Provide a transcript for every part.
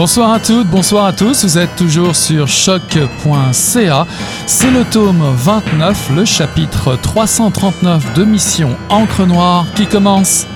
Bonsoir à toutes, bonsoir à tous, vous êtes toujours sur choc.ca. C'est le tome 29, le chapitre 339 de Mission Encre Noire qui commence.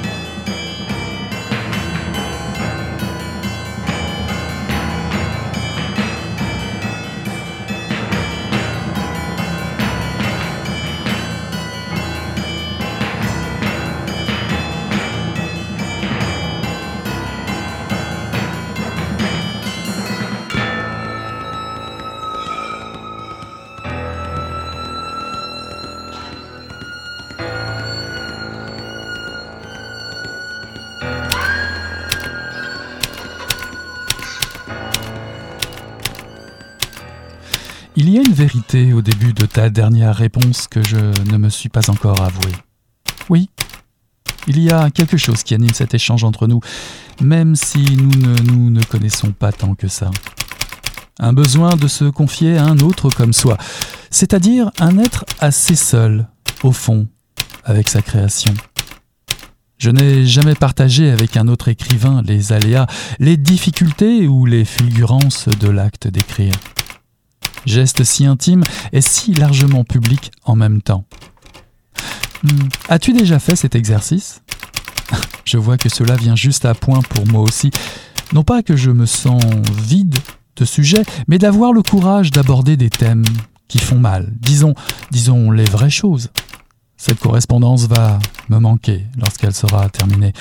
Au début de ta dernière réponse que je ne me suis pas encore avouée. Oui, il y a quelque chose qui anime cet échange entre nous, même si nous ne nous ne connaissons pas tant que ça. Un besoin de se confier à un autre comme soi, c'est-à-dire un être assez seul, au fond, avec sa création. Je n'ai jamais partagé avec un autre écrivain les aléas, les difficultés ou les fulgurances de l'acte d'écrire geste si intime et si largement public en même temps. Hmm, As-tu déjà fait cet exercice? Je vois que cela vient juste à point pour moi aussi. Non pas que je me sens vide de sujet, mais d'avoir le courage d'aborder des thèmes qui font mal. Disons, disons les vraies choses. Cette correspondance va me manquer lorsqu'elle sera terminée.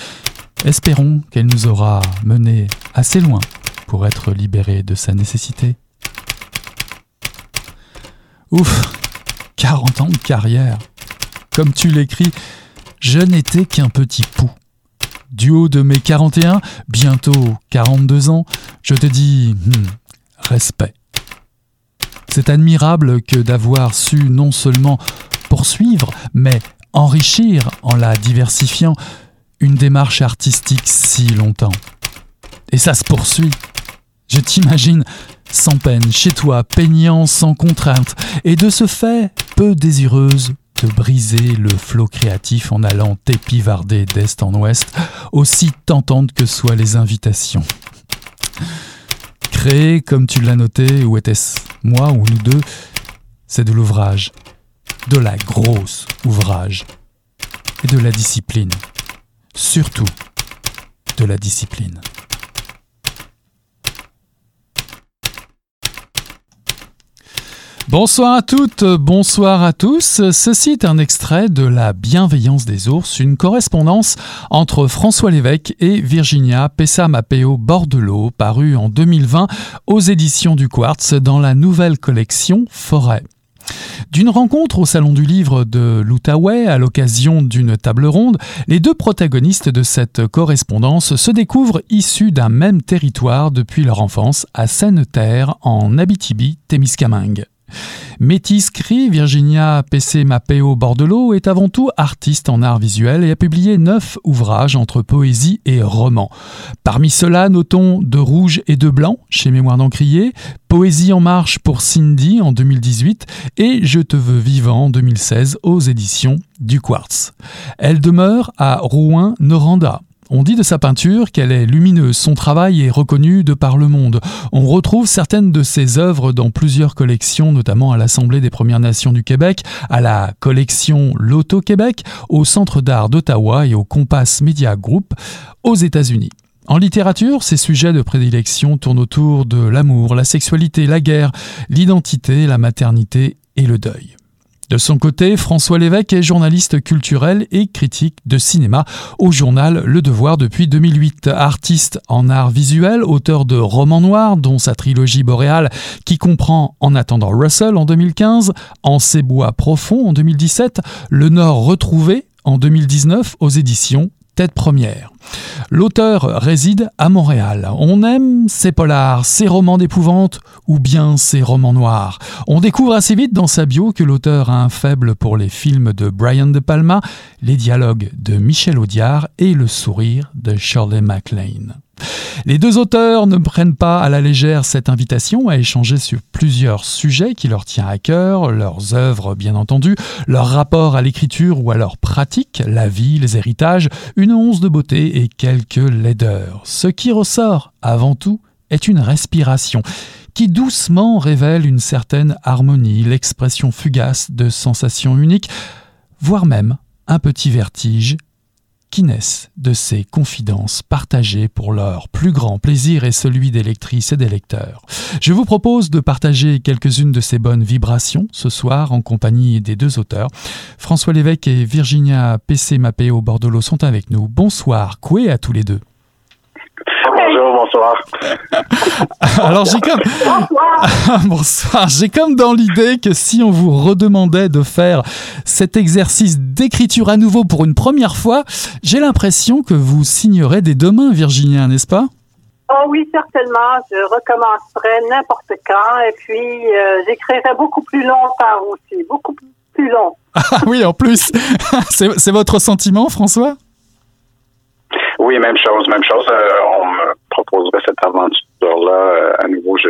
Espérons qu'elle nous aura menés assez loin pour être libérés de sa nécessité. Ouf, 40 ans de carrière. Comme tu l'écris, je n'étais qu'un petit pou. Du haut de mes 41, bientôt 42 ans, je te dis hmm, respect. C'est admirable que d'avoir su non seulement poursuivre, mais enrichir en la diversifiant une démarche artistique si longtemps. Et ça se poursuit. Je t'imagine sans peine, chez toi, peignant sans contrainte, et de ce fait, peu désireuse de briser le flot créatif en allant t'épivarder d'est en ouest, aussi tentantes que soient les invitations. Créer comme tu l'as noté, ou était-ce moi ou nous deux, c'est de l'ouvrage, de la grosse ouvrage, et de la discipline, surtout de la discipline. Bonsoir à toutes, bonsoir à tous. Ceci est un extrait de La bienveillance des ours, une correspondance entre François Lévesque et Virginia Pessa-Mapeo Bordelot, paru en 2020 aux éditions du Quartz dans la nouvelle collection Forêt. D'une rencontre au Salon du Livre de l'Outaouais à l'occasion d'une table ronde, les deux protagonistes de cette correspondance se découvrent issus d'un même territoire depuis leur enfance à Seine-Terre en Abitibi-Témiscamingue. Métis Cri, Virginia PC Mapeo Bordelot est avant tout artiste en art visuel et a publié neuf ouvrages entre poésie et roman. Parmi ceux-là, notons De rouge et de blanc chez Mémoire d'Encrier, Poésie en marche pour Cindy en 2018 et Je te veux vivant en 2016 aux éditions du Quartz. Elle demeure à Rouen-Noranda. On dit de sa peinture qu'elle est lumineuse, son travail est reconnu de par le monde. On retrouve certaines de ses œuvres dans plusieurs collections, notamment à l'Assemblée des Premières Nations du Québec, à la collection Loto Québec, au Centre d'art d'Ottawa et au Compass Media Group aux États-Unis. En littérature, ses sujets de prédilection tournent autour de l'amour, la sexualité, la guerre, l'identité, la maternité et le deuil. De son côté, François Lévesque est journaliste culturel et critique de cinéma au journal Le Devoir depuis 2008. Artiste en art visuel, auteur de romans noirs, dont sa trilogie boréale qui comprend En attendant Russell en 2015, En ces bois profonds en 2017, Le Nord retrouvé en 2019 aux éditions Tête Première. L'auteur réside à Montréal. On aime ses polars, ses romans d'épouvante ou bien ses romans noirs. On découvre assez vite dans sa bio que l'auteur a un faible pour les films de Brian De Palma, les dialogues de Michel Audiard et le sourire de Shirley MacLaine. Les deux auteurs ne prennent pas à la légère cette invitation à échanger sur plusieurs sujets qui leur tiennent à cœur, leurs œuvres bien entendu, leur rapport à l'écriture ou à leur pratique, la vie, les héritages, une once de beauté et quelques laideurs. Ce qui ressort avant tout est une respiration qui doucement révèle une certaine harmonie, l'expression fugace de sensations uniques, voire même un petit vertige qui naissent de ces confidences partagées pour leur plus grand plaisir et celui des lectrices et des lecteurs. Je vous propose de partager quelques-unes de ces bonnes vibrations ce soir en compagnie des deux auteurs. François Lévesque et Virginia PC Mapéo Bordelot sont avec nous. Bonsoir, coué à tous les deux. Bonsoir. Alors j'ai comme bonsoir. J'ai comme dans l'idée que si on vous redemandait de faire cet exercice d'écriture à nouveau pour une première fois, j'ai l'impression que vous signerez des deux mains, Virginia, n'est-ce pas? Oh oui, certainement. Je recommencerai n'importe quand et puis euh, j'écrirai beaucoup plus longtemps aussi, beaucoup plus long. Ah oui, en plus, c'est votre sentiment, François? Oui, même chose, même chose. Euh, on me proposerait cette aventure-là euh, à nouveau, je,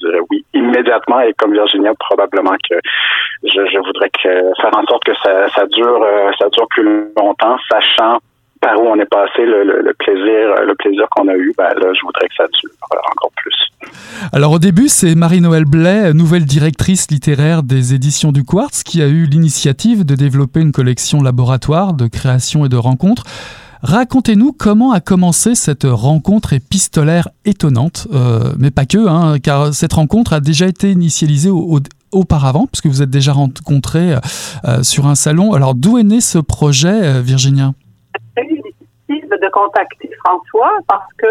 dirais oui immédiatement. Et comme Virginia, probablement que je, voudrais faire en sorte que ça, dure, euh, ça dure plus longtemps, sachant par où on est passé, le, plaisir, le plaisir qu'on a eu, ben là, je voudrais que ça dure encore plus. Alors au début, c'est Marie-Noël Blais, nouvelle directrice littéraire des éditions du Quartz, qui a eu l'initiative de développer une collection laboratoire de création et de rencontres. Racontez-nous comment a commencé cette rencontre épistolaire étonnante, euh, mais pas que, hein, car cette rencontre a déjà été initialisée auparavant, puisque vous êtes déjà rencontrés euh, sur un salon. Alors d'où est né ce projet, euh, Virginia? De contacter François parce que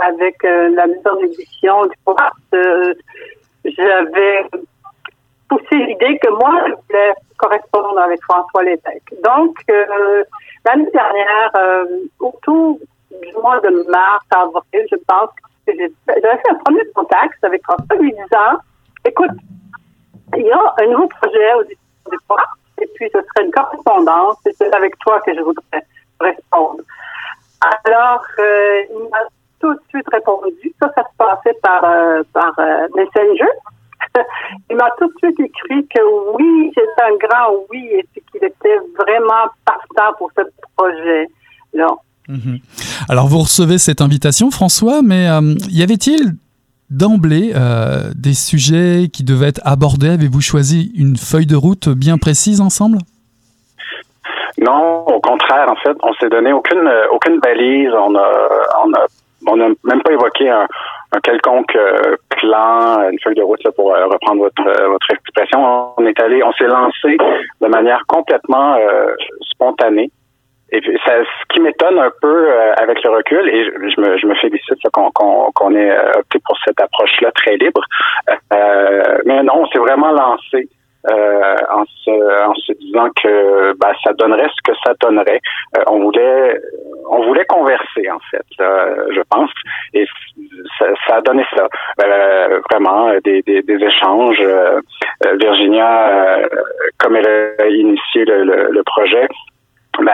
avec, la maison d'édition du j'avais poussé l'idée que moi, je voulais correspondre avec François Lévesque. Donc, L'année dernière, euh, autour du mois de mars, avril, je pense que j'avais fait un premier contact avec François lui disant Écoute, il y a un nouveau projet au départ, et puis ce serait une correspondance, et c'est avec toi que je voudrais répondre. Alors, euh, il m'a tout de suite répondu. Ça, ça se passait par, euh, par Messenger. il m'a tout de suite écrit que oui, c'est un grand oui et qu'il était vraiment partant pour ce projet-là. Mhm. Alors vous recevez cette invitation, François, mais euh, y avait-il d'emblée euh, des sujets qui devaient être abordés? Avez-vous choisi une feuille de route bien précise ensemble? Non, au contraire, en fait, on s'est donné aucune aucune balise. On a on a on n'a même pas évoqué un, un quelconque euh, plan, une feuille de route là, pour euh, reprendre votre euh, votre expression. On est allé, on s'est lancé de manière complètement spontanée. Et ça, ce qui m'étonne un peu avec le recul, et je, me, je me félicite qu'on qu'on ait opté pour cette approche-là très libre. mais non, on s'est vraiment lancé euh, en, se, en se disant que bah, ça donnerait ce que ça donnerait. Euh, on voulait on voulait converser en fait, je pense, et ça, ça, a donné ça. Euh, vraiment des, des, des échanges. Virginia, comme elle a initié le, le, projet, ben,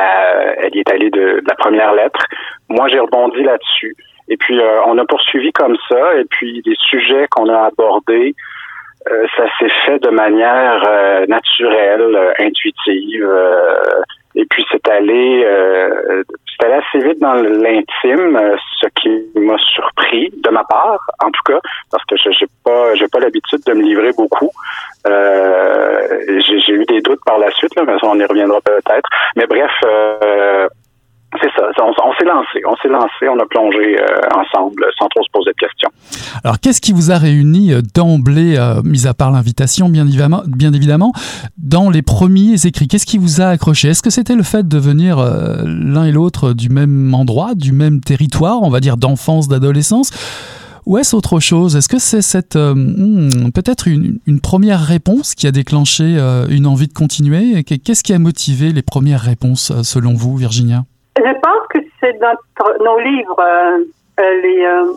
elle y est allée de, de la première lettre. Moi, j'ai rebondi là-dessus. Et puis, on a poursuivi comme ça. Et puis, les sujets qu'on a abordés, euh, ça s'est fait de manière euh, naturelle, euh, intuitive. et puis c'est allé, c'est allé assez vite dans l'intime, ce qui m'a surpris de ma part, en tout cas, parce que je j'ai pas, j'ai pas l'habitude de me livrer beaucoup. j'ai eu des doutes par la suite, là, mais on y reviendra peut-être. Mais bref c'est ça, on, s'est lancé, on s'est lancé, on a plongé euh, ensemble sans trop se poser de questions. Alors qu'est-ce qui vous a réuni euh, d'emblée, euh, mis à part l'invitation bien évidemment, bien évidemment, dans les premiers écrits? Qu'est-ce qui vous a accroché? Est-ce que c'était le fait de venir l'un et l'autre du même endroit, du même territoire, on va dire d'enfance, d'adolescence? Ou est-ce autre chose? Est-ce que c'est cette hmm, peut-être une, une, première réponse qui a déclenché une envie de continuer? Qu'est-ce qui a motivé les premières réponses selon vous, Virginia? Je pense que c'est notre nos livres. Euh, euh, les, euh,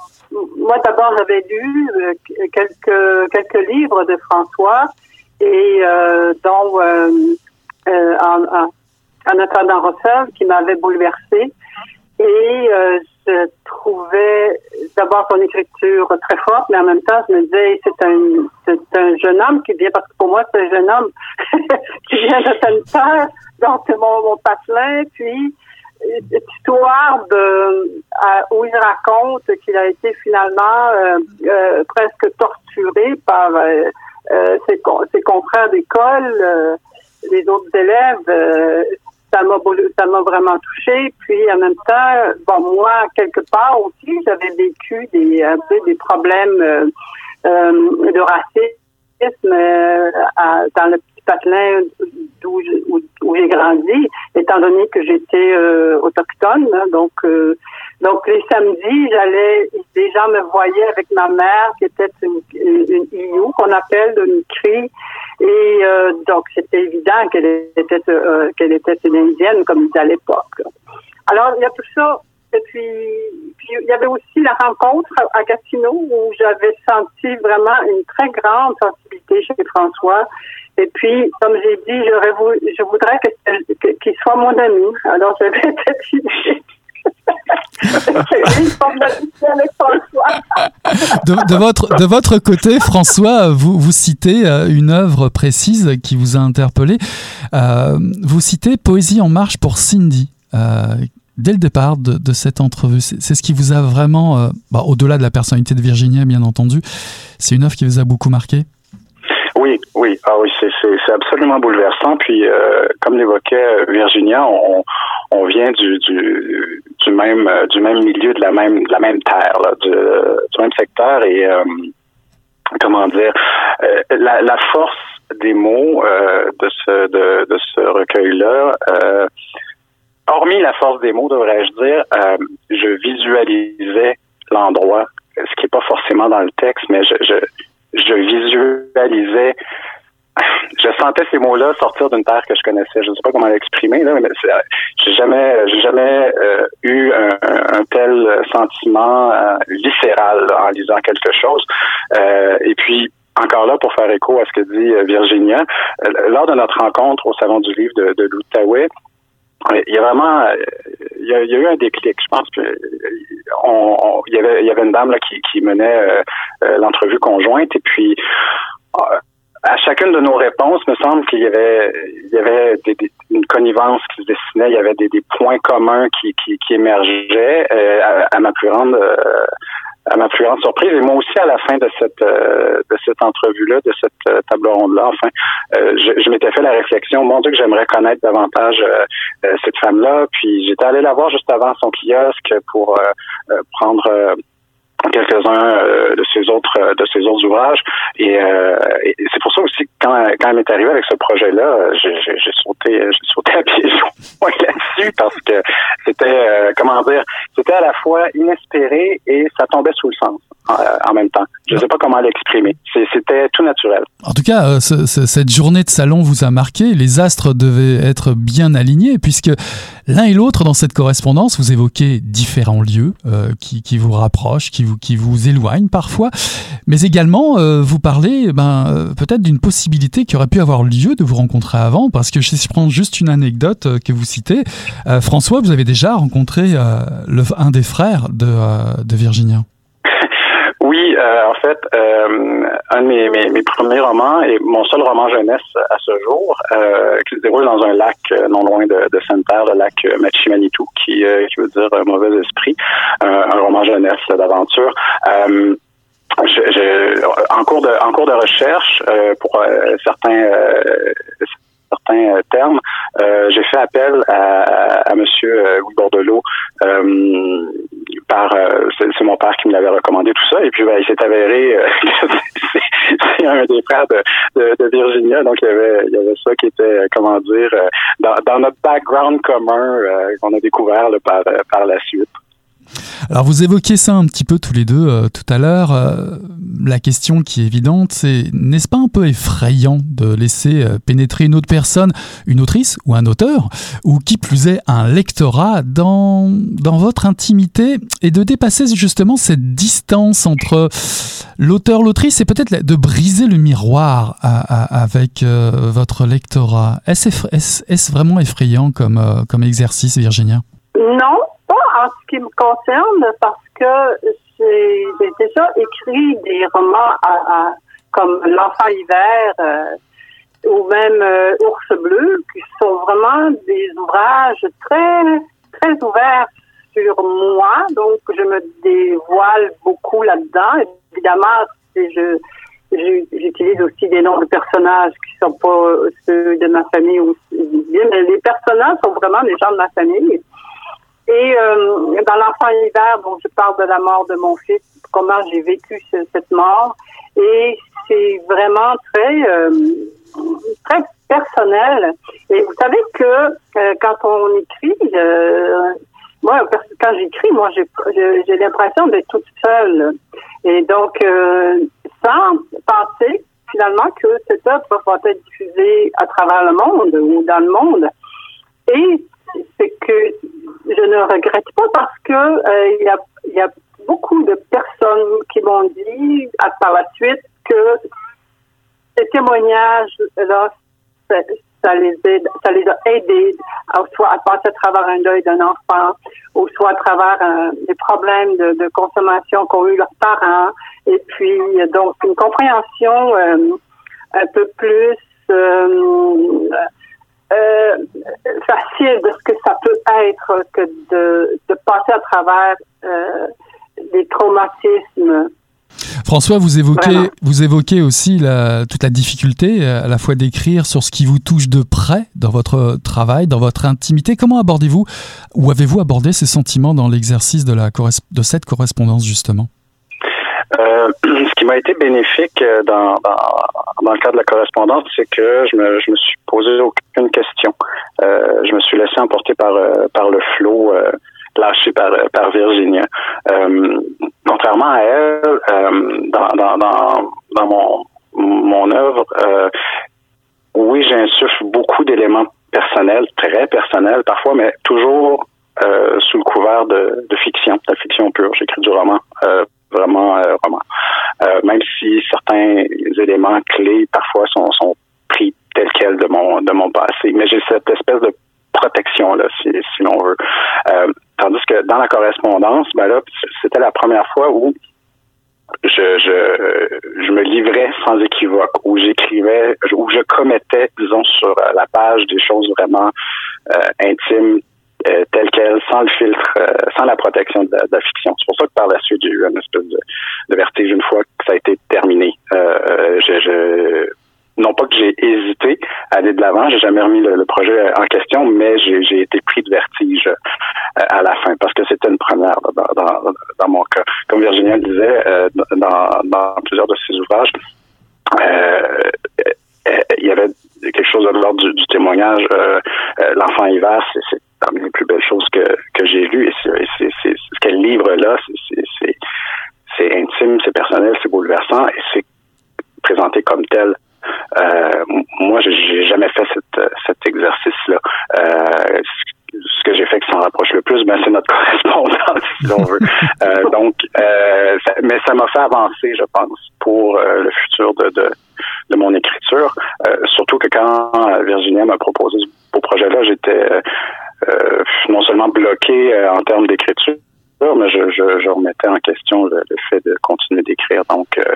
moi, d'abord, j'avais lu quelques quelques livres de François et dont en, en, en attendant Rossel, qui m'avait bouleversée. Et je trouvais d'abord son écriture très forte, mais en même temps, je me disais, c'est un, c'est un jeune homme qui vient, parce que pour moi, c'est un jeune homme qui vient de Sainte-Terre, donc c'est mon, mon patelin, puis histoire de, où il raconte qu'il a été finalement presque torturé par ses, confrères d'école, les autres élèves ça m'a vraiment touché puis en même temps bon moi quelque part aussi j'avais vécu des un peu des problèmes euh, euh, de racisme euh, dans le patelin d'où où, j'ai grandi étant donné que j'étais autochtone hein, donc donc les samedis j'allais les gens me voyaient avec ma mère qui était une, une, qu'on appelle une cri et euh, donc, c'était évident qu'elle était, euh, qu'elle était une Indienne comme à l'époque. Alors, il y a tout ça. Et puis, puis, il y avait aussi la rencontre à Gatineau où j'avais senti vraiment une très grande sensibilité chez François. Et puis, comme j'ai dit, je voudrais qu'il soit mon ami. Alors, j'avais cette idée de, de, votre, de votre côté, François, vous, vous citez euh, une œuvre précise qui vous a interpellé. Euh, vous citez Poésie en marche pour Cindy. Euh, dès le départ de, de cette entrevue, c'est ce qui vous a vraiment, bah, au-delà de la personnalité de Virginia, bien entendu, c'est une œuvre qui vous a beaucoup marqué? Oui, oui, ah oui, c'est absolument bouleversant. Puis, comme l'évoquait Virginia, on, on vient du, du, du même euh, du même milieu, de la même de la même terre, du, même secteur et euh, comment dire euh, la, la, force des mots de ce de, de ce recueil-là. hormis la force des mots, devrais-je dire, je visualisais l'endroit, ce qui n'est pas forcément dans le texte, mais je, je, je visualisais je sentais ces mots-là sortir d'une terre que je connaissais. Je ne sais pas comment l'exprimer là, mais j'ai jamais, j'ai jamais euh, eu un, tel sentiment euh, viscéral en lisant quelque chose. Euh, et puis encore là, pour faire écho à ce que dit Virginia, lors de notre rencontre au Salon du Livre de, de l'Outaouais, il y a vraiment, il y a, eu un déclic. Je pense que on, il y avait, il y avait une dame là qui, qui menait l'entrevue conjointe et puis à chacune de nos réponses, me semble qu'il y avait, il y avait des, une connivence qui se dessinait, il y avait des, des points communs qui, qui, qui émergeaient euh, à, ma plus grande euh, à ma plus grande surprise. Et moi aussi, à la fin de cette euh, de cette entrevue-là, de cette table ronde-là, enfin, je, je m'étais fait la réflexion, mon Dieu, que j'aimerais connaître davantage cette femme-là. Puis j'étais allé la voir juste avant son kiosque pour prendre quelques-uns euh, de ses autres euh, de ses autres ouvrages et, euh, et c'est pour ça aussi quand, quand elle m'est arrivée avec ce projet-là, j'ai sauté j'ai sauté à joints là-dessus parce que c'était comment dire c'était à la fois inespéré et ça tombait sous le sens en même temps. Je ne sais pas comment l'exprimer. C'était tout naturel. En tout cas, cette journée de salon vous a marqué. Les astres devaient être bien alignés puisque l'un et l'autre dans cette correspondance, vous évoquez différents lieux qui, qui vous rapprochent, qui vous, qui vous éloigne parfois, mais également euh, vous parlez ben, euh, peut-être d'une possibilité qui aurait pu avoir lieu de vous rencontrer avant, parce que si je prends juste une anecdote euh, que vous citez, François, vous avez déjà rencontré le, un des frères de, de Virginia. Oui, en fait, un de mes, premiers romans et mon seul roman jeunesse à ce jour, qui se déroule dans un lac non loin de, Sainte-Terre, le lac Machimanitou, qui, qui veut dire mauvais esprit, un roman jeunesse d'aventure. en cours de recherche pour certains termes, j'ai fait appel à, à, Monsieur Louis Bordelot par c'est mon père qui me l'avait recommandé tout ça et puis ben, il s'est avéré c'est un des frères de, de, Virginia donc il y avait il y avait ça qui était comment dire dans, dans notre background commun qu'on a découvert par par la suite. Alors vous évoquiez ça un petit peu tous les deux euh, tout à l'heure. Euh, la question qui est évidente, c'est n'est-ce pas un peu effrayant de laisser euh, pénétrer une autre personne, une autrice ou un auteur, ou qui plus est un lectorat dans, dans votre intimité et de dépasser justement cette distance entre l'auteur, l'autrice et peut-être de briser le miroir avec votre lectorat? Est-ce vraiment effrayant comme, comme exercice, Virginia? Non, en ce qui me concerne, parce que j'ai déjà écrit des romans comme L'enfant hiver euh, ou même euh, Ours bleu, qui sont vraiment des ouvrages très très ouvert sur moi, donc je me dévoile beaucoup là-dedans. Évidemment, j'utilise aussi des noms de personnages qui sont pas ceux de ma famille ou mais les personnages sont vraiment les gens de ma famille. Et euh, dans l'enfant hiver, bon, je parle de la mort de mon fils, comment j'ai vécu cette mort, et c'est vraiment très euh, très personnel. Et vous savez que euh, quand on écrit, moi, quand j'écris, moi, j'ai l'impression d'être toute seule. Et donc, sans penser finalement que cette œuvre va être diffusée à travers le monde ou dans le monde. Et c'est que je ne regrette pas parce que euh, il y, a, beaucoup de personnes qui m'ont dit à, par la suite que ces témoignages-là, ça, les aide, ça les a aidés, soit à passer à travers un deuil d'un enfant, ou soit à travers euh, des problèmes de, consommation qu'ont eu leurs parents, et puis donc une compréhension euh, un peu plus euh, facile de ce que ça peut être que de, de passer à travers euh, des traumatismes. François, vous évoquez, vous évoquez aussi la, toute la difficulté à la fois d'écrire sur ce qui vous touche de près dans votre travail, dans votre intimité. Comment abordez-vous ou avez-vous abordé ces sentiments dans l'exercice de, la, de cette correspondance justement? Euh, ce qui m'a été bénéfique euh, dans, dans, le cadre de la correspondance, c'est que je me, je me suis posé aucune question. Euh, je me suis laissé emporter par, euh, par le flot euh, lâché par, par Virginia. contrairement à elle, dans, dans, dans, dans mon, mon œuvre, oui, j'insuffle beaucoup d'éléments personnels, très personnels parfois, mais toujours sous le couvert de, de fiction, de fiction pure. J'écris du roman vraiment, euh, vraiment. Euh, même si certains éléments clés parfois sont, sont pris tels quels de mon de mon passé, mais j'ai cette espèce de protection là, si, si l'on veut. Euh, tandis que dans la correspondance, ben là, c'était la première fois où je, je, je me livrais sans équivoque, où j'écrivais, où je commettais, disons, sur la page des choses vraiment intimes, euh, telle qu'elle, sans le filtre, euh, sans la protection de la, fiction. C'est pour ça que par la suite, j'ai eu une espèce de, de, vertige une fois que ça a été terminé. Euh, je, je, non pas que j'ai hésité à aller de l'avant, j'ai jamais remis le, projet en question, mais j'ai été pris de vertige à la fin parce que c'était une première dans, dans, dans, mon cas. Comme Virginia le disait dans, dans plusieurs de ses ouvrages, il y avait quelque chose de l'ordre du, témoignage. L'enfant hiver, c'est parmi les plus belles choses que, que j'ai lues. Et c'est, ce qu'elle livre là, c'est, intime, c'est personnel, c'est bouleversant et c'est présenté comme tel. Euh, moi, j'ai jamais fait cet exercice-là. Euh, ce que j'ai fait qui s'en rapproche le plus, ben, c'est notre correspondance, si l'on veut. Euh, donc, euh, mais ça m'a fait avancer, je pense, pour euh, le futur de, de, de mon écriture. surtout que quand Virginia m'a proposé ce beau projet-là, j'étais euh, non seulement bloqué euh, en termes d'écriture, mais je, je, je, remettais en question le, fait de continuer d'écrire. Donc, euh, euh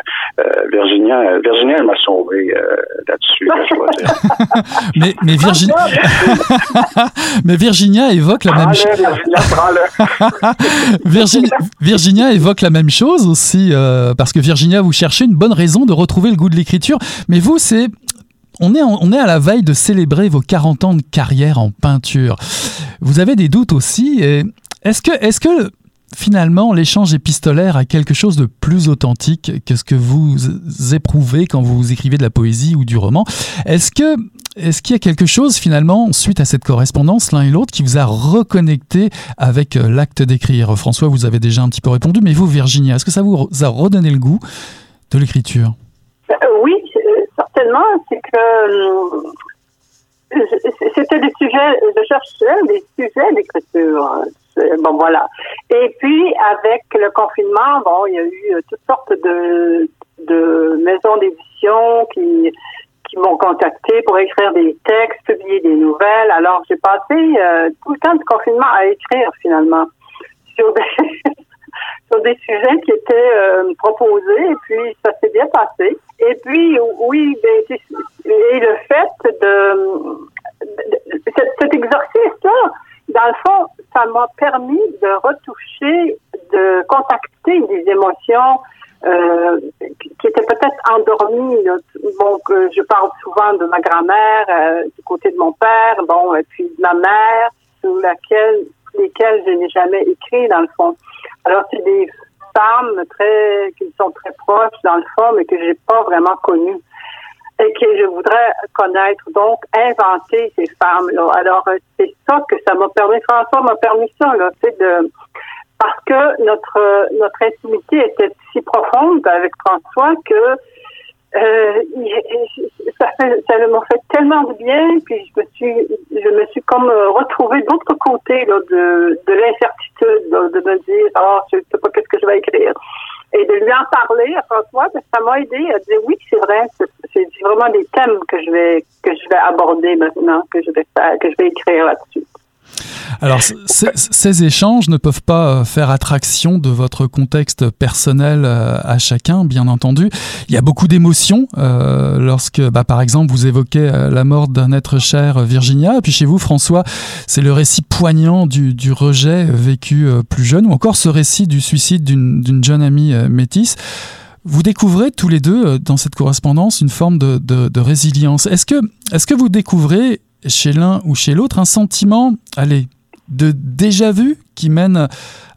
Virginia, Virginia, elle m'a sauvé euh, là-dessus, je dois dire. mais, mais, Virginia... mais Virginia évoque la même chose. Virginia, Virginia évoque la même chose aussi, euh, parce que Virginia, vous cherchez une bonne raison de retrouver le goût de l'écriture, mais vous, c'est on est, on est à la veille de célébrer vos 40 ans de carrière en peinture. Vous avez des doutes aussi. Est-ce que, est que finalement l'échange épistolaire a quelque chose de plus authentique que ce que vous éprouvez quand vous écrivez de la poésie ou du roman. Est-ce que est-ce qu'il y a quelque chose finalement, suite à cette correspondance, l'un et l'autre, qui vous a reconnecté avec euh, l'acte d'écrire? François, vous avez déjà un petit peu répondu, mais vous, Virginia, est-ce que ça vous a redonné le goût de l'écriture? Euh, Oui, c'est que euh, c'était des sujets, je cherchais des sujets d'écriture. Bon, voilà. Et puis, avec le confinement, bon, il y a eu euh, toutes sortes de, de maisons d'édition qui, qui m'ont contacté pour écrire des textes, publier des nouvelles. Alors, j'ai passé euh, tout le temps de confinement à écrire, finalement, sur des, sur des sujets qui étaient euh, proposés et puis ça s'est bien passé. Et puis oui, ben, et le fait de, cet, exercice-là, dans le fond, ça m'a permis de retoucher, de contacter des émotions euh, qui étaient peut-être endormies. Je parle souvent de ma grand-mère, euh, du côté de mon père, bon, et puis de ma mère, sur laquelle, lesquelles je n'ai jamais écrit dans le fond. Alors c'est des femmes très qui sont très proches dans le fond, mais que j'ai pas vraiment connues et que je voudrais connaître, donc inventer ces femmes-là. Alors, euh, c'est que ça m'a permis, François m'a permis ça, là, c'est de parce que notre notre intimité était si profonde avec François que euh, ça, ça m'a fait tellement de bien, puis je me suis, je me suis comme euh, retrouvée d'autre côté là, de, de l'incertitude, de me dire, oh, je sais pas qu'est-ce que je vais écrire. Et de lui en parler à François, ça m'a aidé à dire oui, c'est vrai, c'est vraiment des thèmes que je vais que je vais aborder maintenant, que je vais faire, que je vais écrire là-dessus. Alors, ces échanges ne peuvent pas euh, faire attraction de votre contexte personnel euh, à chacun, bien entendu. Il y a beaucoup d'émotions euh, lorsque, bah, par exemple, vous évoquez la mort d'un être cher, Virginia, et puis chez vous, François, c'est le récit poignant du, rejet vécu plus jeune, ou encore ce récit du suicide d'une jeune amie métisse. Vous découvrez tous les deux dans cette correspondance une forme de, de résilience. Est-ce que, est-ce que vous découvrez chez l'un ou chez l'autre un sentiment, allez, de déjà vu qui mène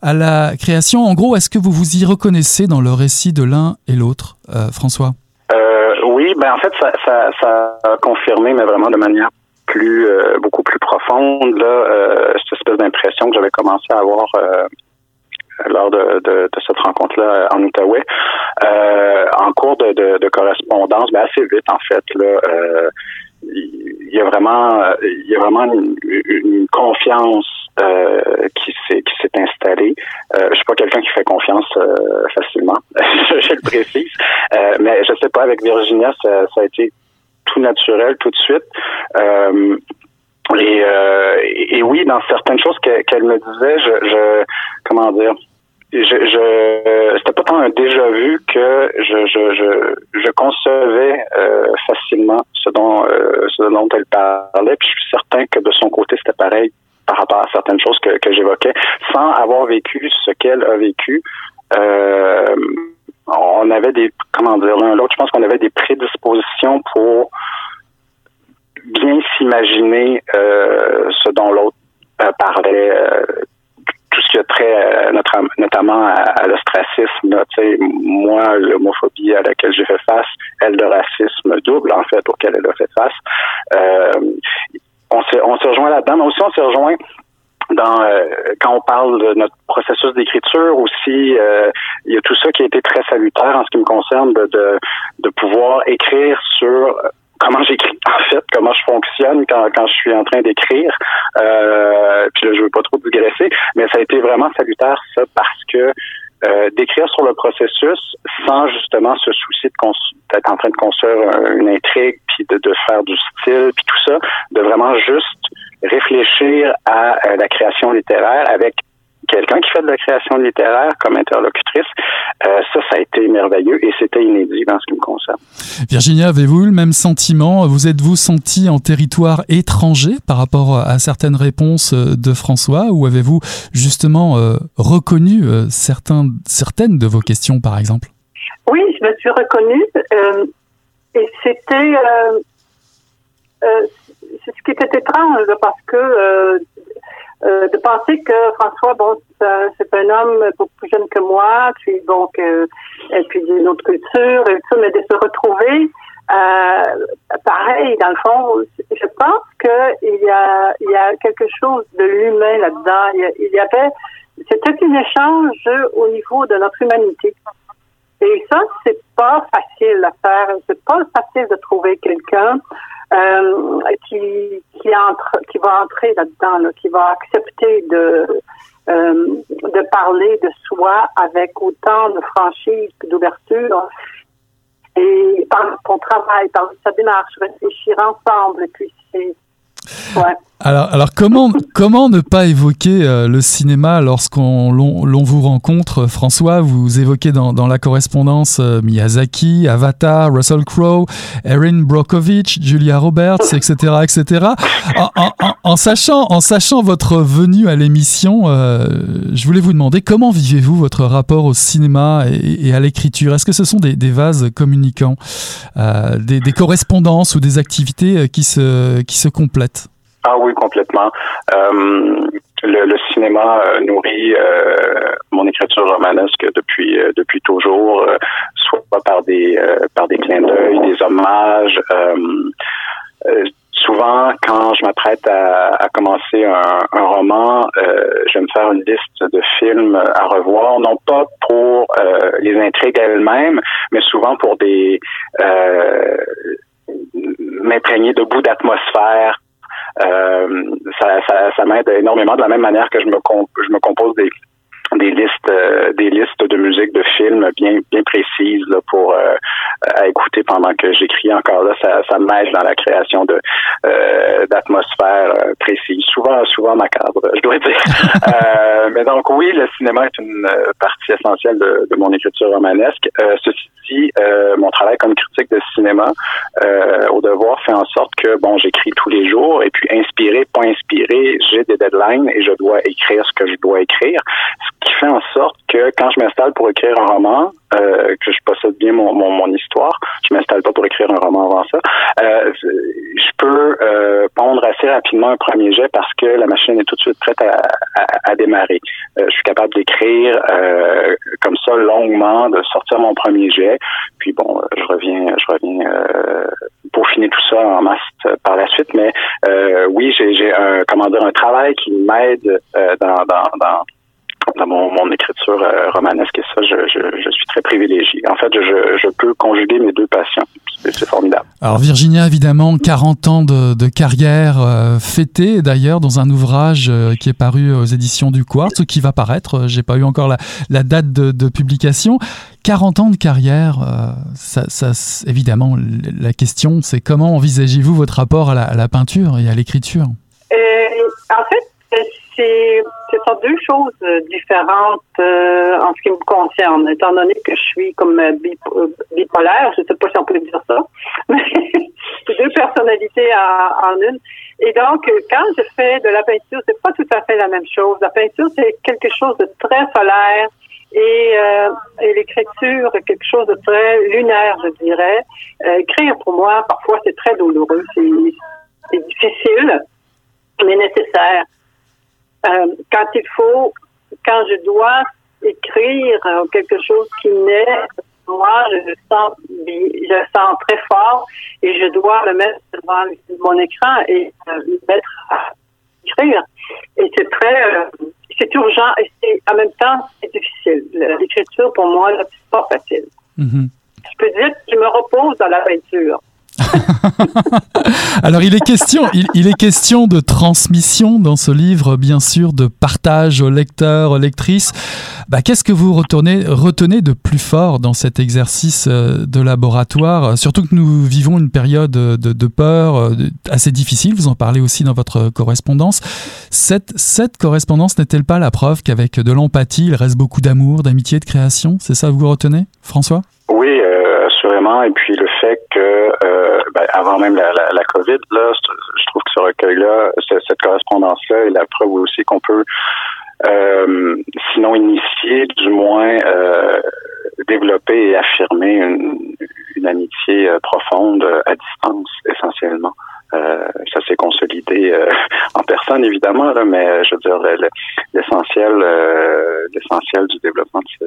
à la création. En gros, est-ce que vous vous y reconnaissez dans le récit de l'un et l'autre, euh, François? Euh, Oui, ben en fait, ça, ça, ça, a confirmé, mais vraiment de manière plus euh, beaucoup plus profonde là, cette espèce d'impression que j'avais commencé à avoir lors de, cette rencontre-là en Outaouais. en cours de, correspondance, ben assez vite en fait là il y a vraiment il y a vraiment une, confiance euh, qui s'est qui s'est installée. Euh, je suis pas quelqu'un qui fait confiance euh, facilement, je, le précise, euh, mais je sais pas avec Virginia ça, ça, a été tout naturel tout de suite. Euh, et, et, oui, dans certaines choses qu'elle me disait, je, je comment dire, je, je c'était pas tant un déjà vu que je je je, je concevais euh, facilement ce dont euh, ce dont elle parlait. Puis je suis certain que de son côté c'était pareil par rapport à certaines choses que, que j'évoquais sans avoir vécu ce qu'elle a vécu. Euh, on avait des comment dire l'un l'autre je pense qu'on avait des prédispositions pour bien s'imaginer euh, ce dont l'autre euh, parlait qui a trait euh, notamment à, l'ostracisme. Moi, l'homophobie à laquelle j'ai fait face, elle, le racisme double, en fait, auquel elle a fait face. Euh, on s'est on rejoint là-dedans, mais aussi on s'est rejoint dans euh, quand on parle de notre processus d'écriture aussi, euh, il y a tout ça qui a été très salutaire en ce qui me concerne de, de, de pouvoir écrire sur comment j'écris en fait, comment je fonctionne quand, quand je suis en train d'écrire. Euh, puis là, je veux pas trop digresser, mais ça a été vraiment salutaire ça parce que euh, d'écrire sur le processus sans justement se soucier d'être en train de construire une intrigue puis de, de faire du style puis tout ça, de vraiment juste réfléchir à la création littéraire avec quelqu'un qui fait de la création littéraire comme interlocutrice, euh, ça, ça a été merveilleux et c'était inédit dans ce qui me concerne. Virginia, avez-vous eu le même sentiment? Vous êtes-vous senti en territoire étranger par rapport à certaines réponses euh, de François ou avez-vous justement euh, reconnu certains, certaines de vos questions, par exemple? Oui, je me suis reconnue et c'était c'est ce qui était étrange parce que euh, de penser que François, bon, c'est un homme beaucoup plus jeune que moi, puis donc, euh, et puis autre culture, et tout, mais de se retrouver, euh, pareil, dans le fond, je pense qu'il y a, il y a quelque chose de l'humain là-dedans. Il, il y avait, c'était un échange au niveau de notre humanité. Et ça, c'est pas facile à faire. C'est pas facile de trouver quelqu'un euh, qui, qui, entre, qui va entrer là-dedans, qui va accepter de, euh, de parler de soi avec autant de franchise et d'ouverture. Et par son travail, par sa démarche, réfléchir ensemble, et puis c'est alors, alors comment, comment ne pas évoquer euh, le cinéma lorsqu'on l'on vous rencontre François, vous évoquez dans, dans la correspondance euh, Miyazaki, Avatar, Russell Crowe, Erin Brockovich, Julia Roberts, etc. etc. En, En sachant, en sachant votre venue à l'émission, euh, je voulais vous demander comment vivez-vous votre rapport au cinéma et, à l'écriture? Est-ce que ce sont des, vases communicants, euh, des, des, correspondances ou des activités qui se, qui se complètent? Ah oui, complètement. Euh, le, le, cinéma euh, nourrit euh, mon écriture romanesque depuis euh, depuis toujours, soit par des par des clins d'œil, des hommages. Souvent, quand je m'apprête à, commencer un, roman, je vais me faire une liste de films à revoir, non pas pour les intrigues elles-mêmes, mais souvent pour des m'imprégner de bouts d'atmosphère. Euh, ça, m'aide énormément de la même manière que je me compose des des listes euh, des listes de musique de films bien bien précises là, pour euh, à écouter pendant que j'écris. Encore là ça, ça m'aide dans la création de euh, d'atmosphères précises souvent souvent macabre je dois dire. Mais donc oui le cinéma est une partie essentielle de, de mon écriture romanesque. Ceci dit mon travail comme critique de cinéma au devoir fait en sorte que bon j'écris tous les jours et puis inspiré pas inspiré j'ai des deadlines et je dois écrire ce que je dois écrire qui fait en sorte que quand je m'installe pour écrire un roman, euh, que je possède bien mon, mon, mon histoire, je m'installe pas pour écrire un roman avant ça, euh, je peux euh, pondre assez rapidement un premier jet parce que la machine est tout de suite prête à, à, à démarrer. Euh, je suis capable d'écrire euh, comme ça longuement, de sortir mon premier jet, puis bon, je reviens, je reviens pour finir tout ça en masse par la suite. Mais oui, j'ai un comment dire un travail qui m'aide dans, dans, dans dans mon, mon écriture euh, romanesque et ça, je, je, je, suis très privilégié. En fait, je, je peux conjuguer mes deux passions. C'est formidable. Alors Virginia, évidemment, 40 ans de, de carrière euh, fêtée d'ailleurs dans un ouvrage euh, qui est paru aux éditions du Quartz, ou qui va paraître. J'ai pas eu encore la, la date de, de, publication. 40 ans de carrière, ça, ça, évidemment, la question, c'est comment envisagez-vous votre rapport à la, à la peinture et à l'écriture? En fait, c'est ce sont deux choses euh, différentes euh, en ce qui me concerne, étant donné que je suis comme euh, bipolaire, je ne sais pas si on peut dire ça, mais deux personnalités en, une. Et donc, quand je fais de la peinture, c'est pas tout à fait la même chose. La peinture, c'est quelque chose de très solaire et, et l'écriture, quelque chose de très lunaire, je dirais. écrire, pour moi, parfois, c'est très douloureux, c'est difficile, mais nécessaire. Euh, quand il faut, quand je dois écrire quelque chose qui naît, moi, je le sens, je le sens très fort et je dois le mettre devant mon écran et euh, le mettre à écrire. Et c'est très, euh, c'est urgent et c'est, en même temps, c'est difficile. L'écriture, pour moi, c'est pas facile. Mm-hmm. Je peux dire que je me repose dans la peinture. Alors il est question, il, est question de transmission dans ce livre, bien sûr, de partage aux lecteurs, aux lectrices. Bah, Qu'est-ce que vous retenez, retenez de plus fort dans cet exercice euh, de laboratoire? Surtout que nous vivons une période de, peur euh, assez difficile, vous en parlez aussi dans votre correspondance. Cette, correspondance n'est-elle pas la preuve qu'avec de l'empathie, il reste beaucoup d'amour, d'amitié, de création? C'est ça que vous retenez, François? Oui, euh, assurément. Et puis le fait que ben, avant même la, la, la, COVID, là, je trouve que ce recueil-là, cette correspondance-là est la preuve aussi qu'on peut, euh, sinon initier, du moins euh, développer et affirmer une, une amitié euh, profonde à distance, essentiellement. Euh, ça s'est consolidé euh, en personne évidemment là, mais je veux dire l'essentiel l'essentiel du développement de ce,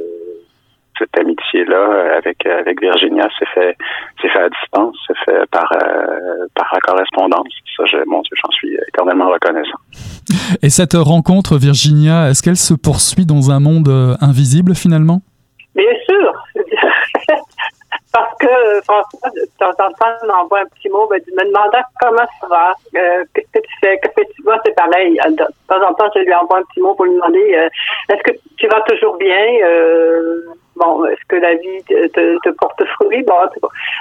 cette amitié-là avec avec Virginia s'est fait s'est fait à distance, s'est fait par euh, par la correspondance. Ça, je, mon Dieu, j'en suis éternellement reconnaissant. Et cette rencontre, Virginia, est-ce qu'elle se poursuit dans un monde euh, invisible finalement? Bien sûr. Parce que François, de temps en temps, m'envoie un petit mot, ben, me demandant comment ça va, euh, qu'est-ce que tu fais, qu'est-ce que tu vois, c'est pareil. De temps en temps, je lui envoie un petit mot pour lui demander est-ce que tu vas toujours bien? Bon, est-ce que la vie te, te, porte fruit? Bon,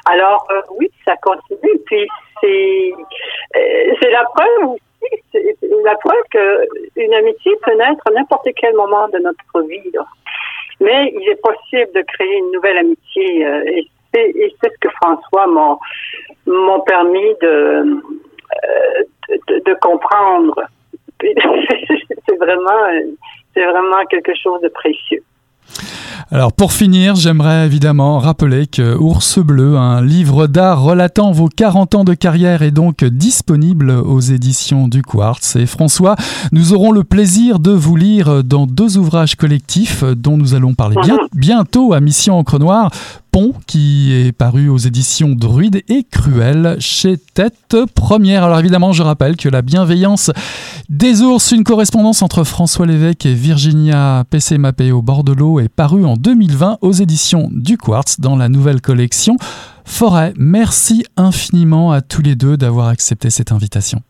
alors euh, oui, ça continue. Puis c'est euh, c'est la preuve aussi, la preuve qu'une amitié peut naître à n'importe quel moment de notre vie. Mais il est possible de créer une nouvelle amitié euh, et c'est ce que François m'ont permis de, de, comprendre. c'est vraiment, c'est vraiment quelque chose de précieux. Alors pour finir, j'aimerais évidemment rappeler que Ours Bleu, un livre d'art relatant vos 40 ans de carrière, est donc disponible aux éditions du Quartz. Et François, nous aurons le plaisir de vous lire dans deux ouvrages collectifs dont nous allons parler bien, mhm. bientôt à Mission Encre Noire qui est paru aux éditions Druide et Cruel chez Tête Première. Alors évidemment, je rappelle que La bienveillance des ours, une correspondance entre François Lévesque et Virginia PC Mapeo Bordelot est paru en 2020 aux éditions du Quartz dans la nouvelle collection Forêt. Merci infiniment à tous les deux d'avoir accepté cette invitation.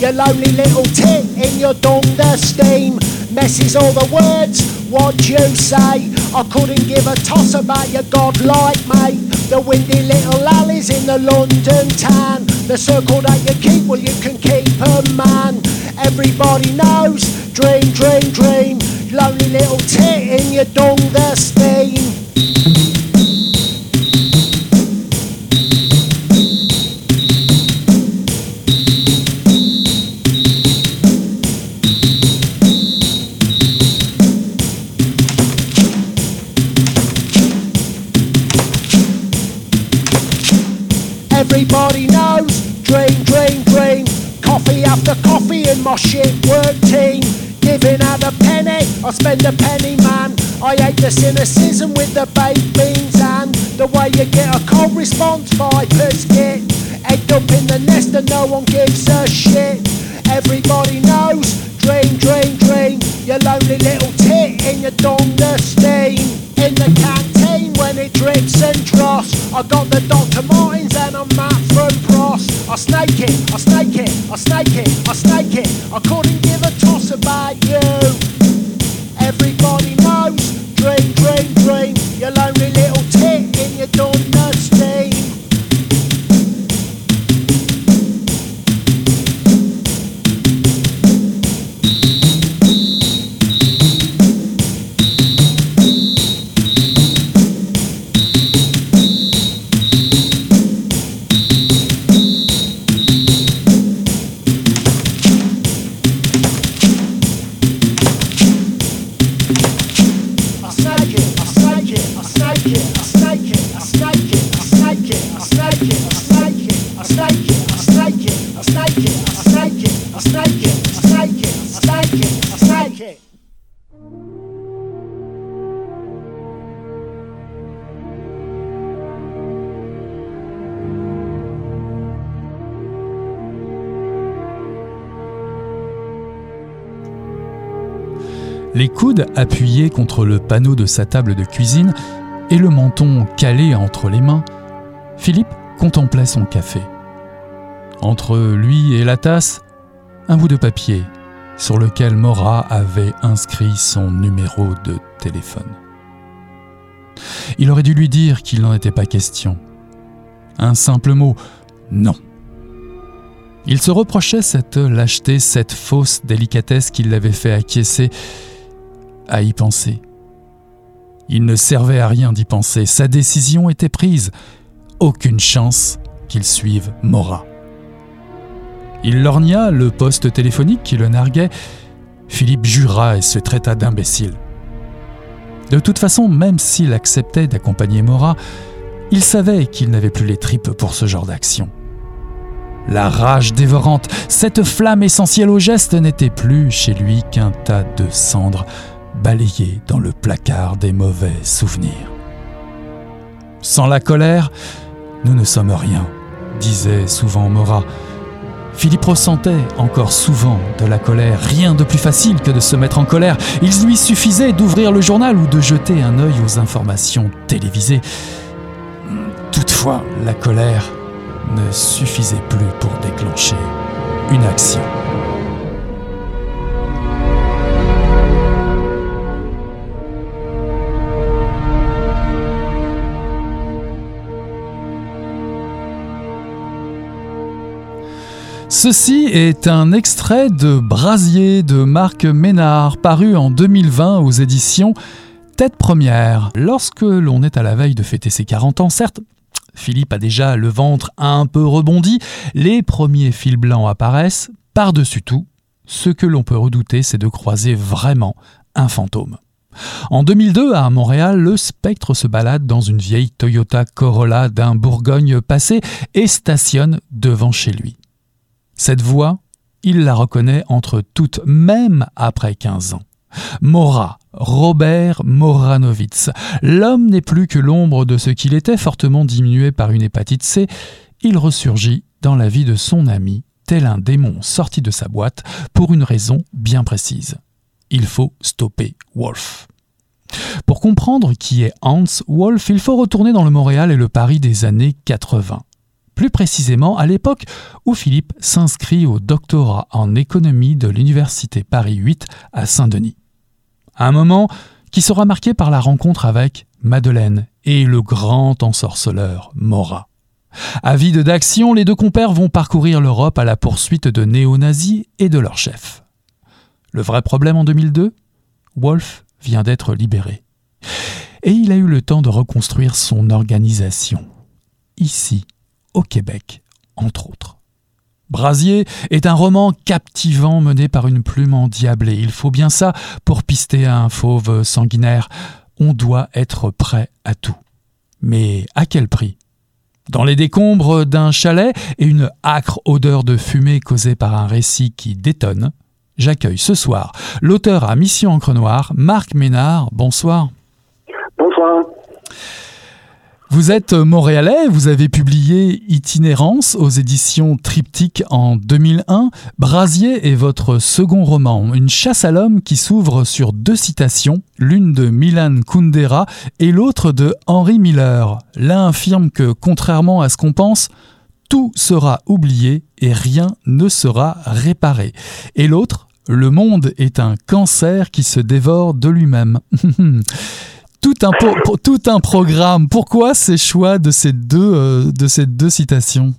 Dream, you lonely little tit in your dunder steam. Messes all the words, what you say. I couldn't give a toss about your godlike mate. The windy little alleys in the London town. The circle that you keep, well, you can keep a man. Everybody knows, dream, dream, dream. Lonely little tit in your dunder steam. Everybody knows, dream, dream, dream. Coffee after coffee in my shit work team. Giving out a penny, I spend a penny, man. I hate the cynicism with the baked beans and the way you get a cold response vipers get egged up in the nest and no one gives a shit. Everybody knows, dream, dream, dream. Your lonely little tit in your dunder steam. In the canteen when it drips and dross. I got the Dr. Martins and I'm Matt from Pross. I snake it, I snake it, I snake it, I snake it. I couldn't les coudes appuyés contre le panneau de sa table de cuisine et le menton calé entre les mains, Philippe contemplait son café. Entre lui et la tasse, un bout de papier sur lequel Mora avait inscrit son numéro de téléphone. Il aurait dû lui dire qu'il n'en était pas question. Un simple mot, non. Il se reprochait cette lâcheté, cette fausse délicatesse qui l'avait fait acquiescer à y penser. Il ne servait à rien d'y penser, sa décision était prise. Aucune chance qu'il suive Mora. Il lorgna le poste téléphonique qui le narguait. Philippe jura et se traita d'imbécile. De toute façon, même s'il acceptait d'accompagner Mora, il savait qu'il n'avait plus les tripes pour ce genre d'action. La rage dévorante, cette flamme essentielle au geste n'était plus chez lui qu'un tas de cendres balayé dans le placard des mauvais souvenirs. Sans la colère, nous ne sommes rien, disait souvent Mora. Philippe ressentait encore souvent de la colère, rien de plus facile que de se mettre en colère. Il lui suffisait d'ouvrir le journal ou de jeter un œil aux informations télévisées. Toutefois, la colère ne suffisait plus pour déclencher une action. Ceci est un extrait de Brasier de Marc Ménard, paru en 2020 aux éditions Tête Première. Lorsque l'on est à la veille de fêter ses 40 ans, certes, Philippe a déjà le ventre un peu rebondi, les premiers fils blancs apparaissent, par-dessus tout, ce que l'on peut redouter, c'est de croiser vraiment un fantôme. En 2002, à Montréal, le spectre se balade dans une vieille Toyota Corolla d'un Bourgogne passé et stationne devant chez lui. Cette voix, il la reconnaît entre toutes, même après 15 ans. Mora, Robert Moranovitz. L'homme n'est plus que l'ombre de ce qu'il était, fortement diminué par une hépatite C. Il ressurgit dans la vie de son ami, tel un démon sorti de sa boîte, pour une raison bien précise. Il faut stopper Wolf. Pour comprendre qui est Hans Wolf, il faut retourner dans le Montréal et le Paris des années 80 plus précisément à l'époque où Philippe s'inscrit au doctorat en économie de l'Université Paris 8 à Saint-Denis. Un moment qui sera marqué par la rencontre avec Madeleine et le grand ensorceleur Morat. Avides d'action, les deux compères vont parcourir l'Europe à la poursuite de néo-nazis et de leurs chefs. Le vrai problème en 2002 Wolf vient d'être libéré. Et il a eu le temps de reconstruire son organisation. Ici, au Québec, entre autres. Brasier est un roman captivant mené par une plume endiablée. Il faut bien ça pour pister un fauve sanguinaire. On doit être prêt à tout. Mais à quel prix? Dans les décombres d'un chalet et une âcre odeur de fumée causée par un récit qui détonne, j'accueille ce soir l'auteur à Mission Encre Noire, Marc Ménard. Bonsoir. Bonsoir. Vous êtes montréalais, vous avez publié Itinérance aux éditions Triptyque en 2001. Brasier est votre second roman, une chasse à l'homme qui s'ouvre sur deux citations, l'une de Milan Kundera et l'autre de Henry Miller. L'un affirme que, contrairement à ce qu'on pense, tout sera oublié et rien ne sera réparé. Et l'autre, le monde est un cancer qui se dévore de lui-même. tout un, tout un programme. Pourquoi ces choix de ces deux, euh, de ces deux citations?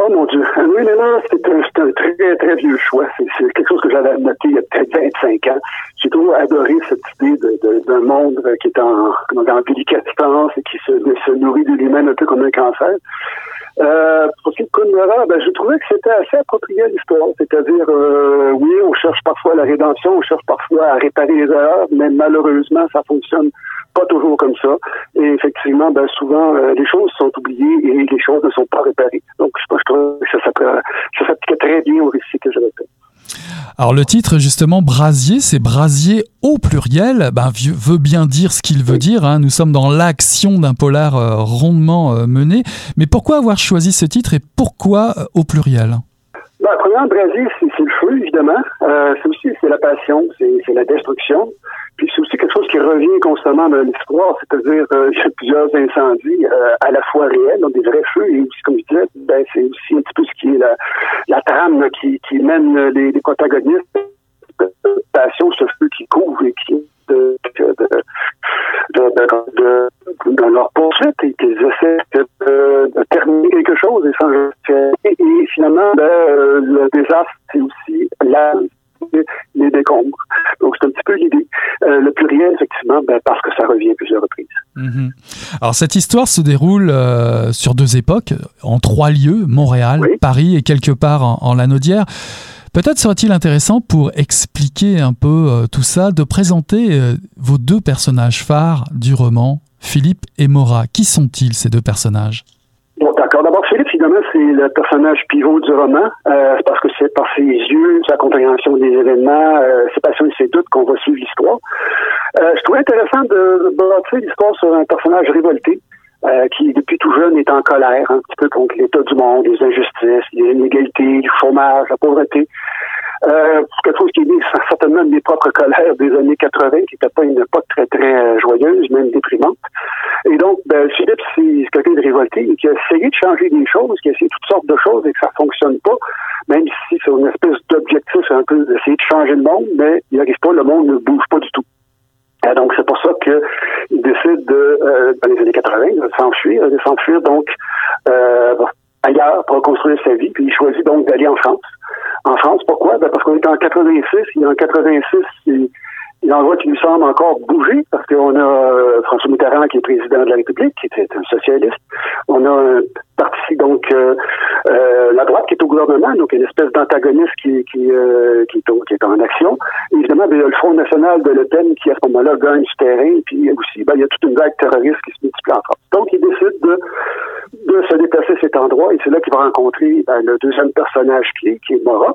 Oh mon Dieu. Oui, mais non, c'est un, très, très vieux choix. C'est quelque chose que j'avais noté il y a peut-être 25 ans. J'ai toujours adoré cette idée d'un monde qui est en, en et qui se, se nourrit de lui-même un peu comme un cancer. Euh, pour ce qui ben, je trouvais que c'était assez approprié à l'histoire. C'est-à-dire, euh, oui, on cherche parfois la rédemption, on cherche parfois à réparer les erreurs, mais malheureusement, ça fonctionne pas toujours comme ça. Et effectivement, ben, souvent, euh, les choses sont oubliées et les choses ne sont pas réparées. Donc, je, trouve que ça, ça s'appliquait très bien au récit que j'avais fait. Alors le titre justement Brasier, c'est Brasier au pluriel, ben, veut bien dire ce qu'il veut dire. Hein. Nous sommes dans l'action d'un polar euh, rondement euh, mené. Mais pourquoi avoir choisi ce titre et pourquoi euh, au pluriel? Ben, Premièrement, Brasier, c'est le feu évidemment. c'est aussi c'est la passion, c'est la destruction. Puis c'est aussi quelque chose qui revient constamment dans l'histoire, c'est-à-dire euh, y a plusieurs incendies euh, à la fois réels, donc des vrais feux, et aussi, comme je disais, ben, c'est aussi un petit peu ce qui est la, trame qui, qui mène les, les protagonistes passion, ce feu qui couvre et qui de, leur poursuite et qu'ils essaient de, terminer quelque chose et sans et, finalement ben, euh, le désastre c'est aussi la les décombres. Donc, c'est un petit peu l'idée. Euh, le pluriel, effectivement, ben, parce que ça revient à plusieurs reprises. Mhm. Alors, cette histoire se déroule euh, sur deux époques, en trois lieux, Montréal, Paris et quelque part en, en Lanaudière. Peut-être serait-il intéressant pour expliquer un peu euh, tout ça, de présenter vos deux personnages phares du roman, Philippe et Maura. Qui sont-ils, ces deux personnages? Bon, d'accord. D'abord, Philippe, évidemment, c'est le personnage pivot du roman, euh, parce que c'est par ses yeux, sa compréhension des événements, euh, ses passions et ses doutes qu'on va suivre l'histoire. Euh, je trouvais intéressant de bâtir l'histoire sur un personnage révolté, euh, qui, depuis tout jeune, est en colère, un petit peu contre l'état du monde, les injustices, les inégalités, le chômage, la pauvreté. Euh, quelque chose qui est certainement de mes propres colères des années 80, qui n'était pas une époque très, très euh, joyeuse, même déprimante. Et donc, ben, Philippe, c'est quelqu'un de révolté qui a essayé de changer des choses, qui a essayé toutes sortes de choses et que ça fonctionne pas, même si c'est une espèce d'objectif un peu d'essayer de changer le monde, mais il arrive pas, le monde ne bouge pas du tout. Et donc, c'est pour ça qu'il décide de, euh, dans les années 80, de s'enfuir, de s'enfuir donc euh, ailleurs pour construire sa vie, puis il choisit donc d'aller en France. En France, pourquoi? Ben parce qu'on est en 86, et en 86, il, envoie qui lui semble encore bouger, parce qu'on a euh, François Mitterrand qui est président de la République, qui était un socialiste. On a un parti, donc, euh, euh, la droite qui est au gouvernement, donc une espèce d'antagoniste qui, qui, euh, qui, est, qui, est, en action. évidemment, ben, il y a le Front national de Le qui, à ce moment-là, gagne du terrain, puis aussi, ben, il y a toute une vague terroriste qui se multiplie en France. Donc, il décide de, de se déplacer cet endroit, et c'est là qu'il va rencontrer ben, le deuxième personnage clé, qui est Morat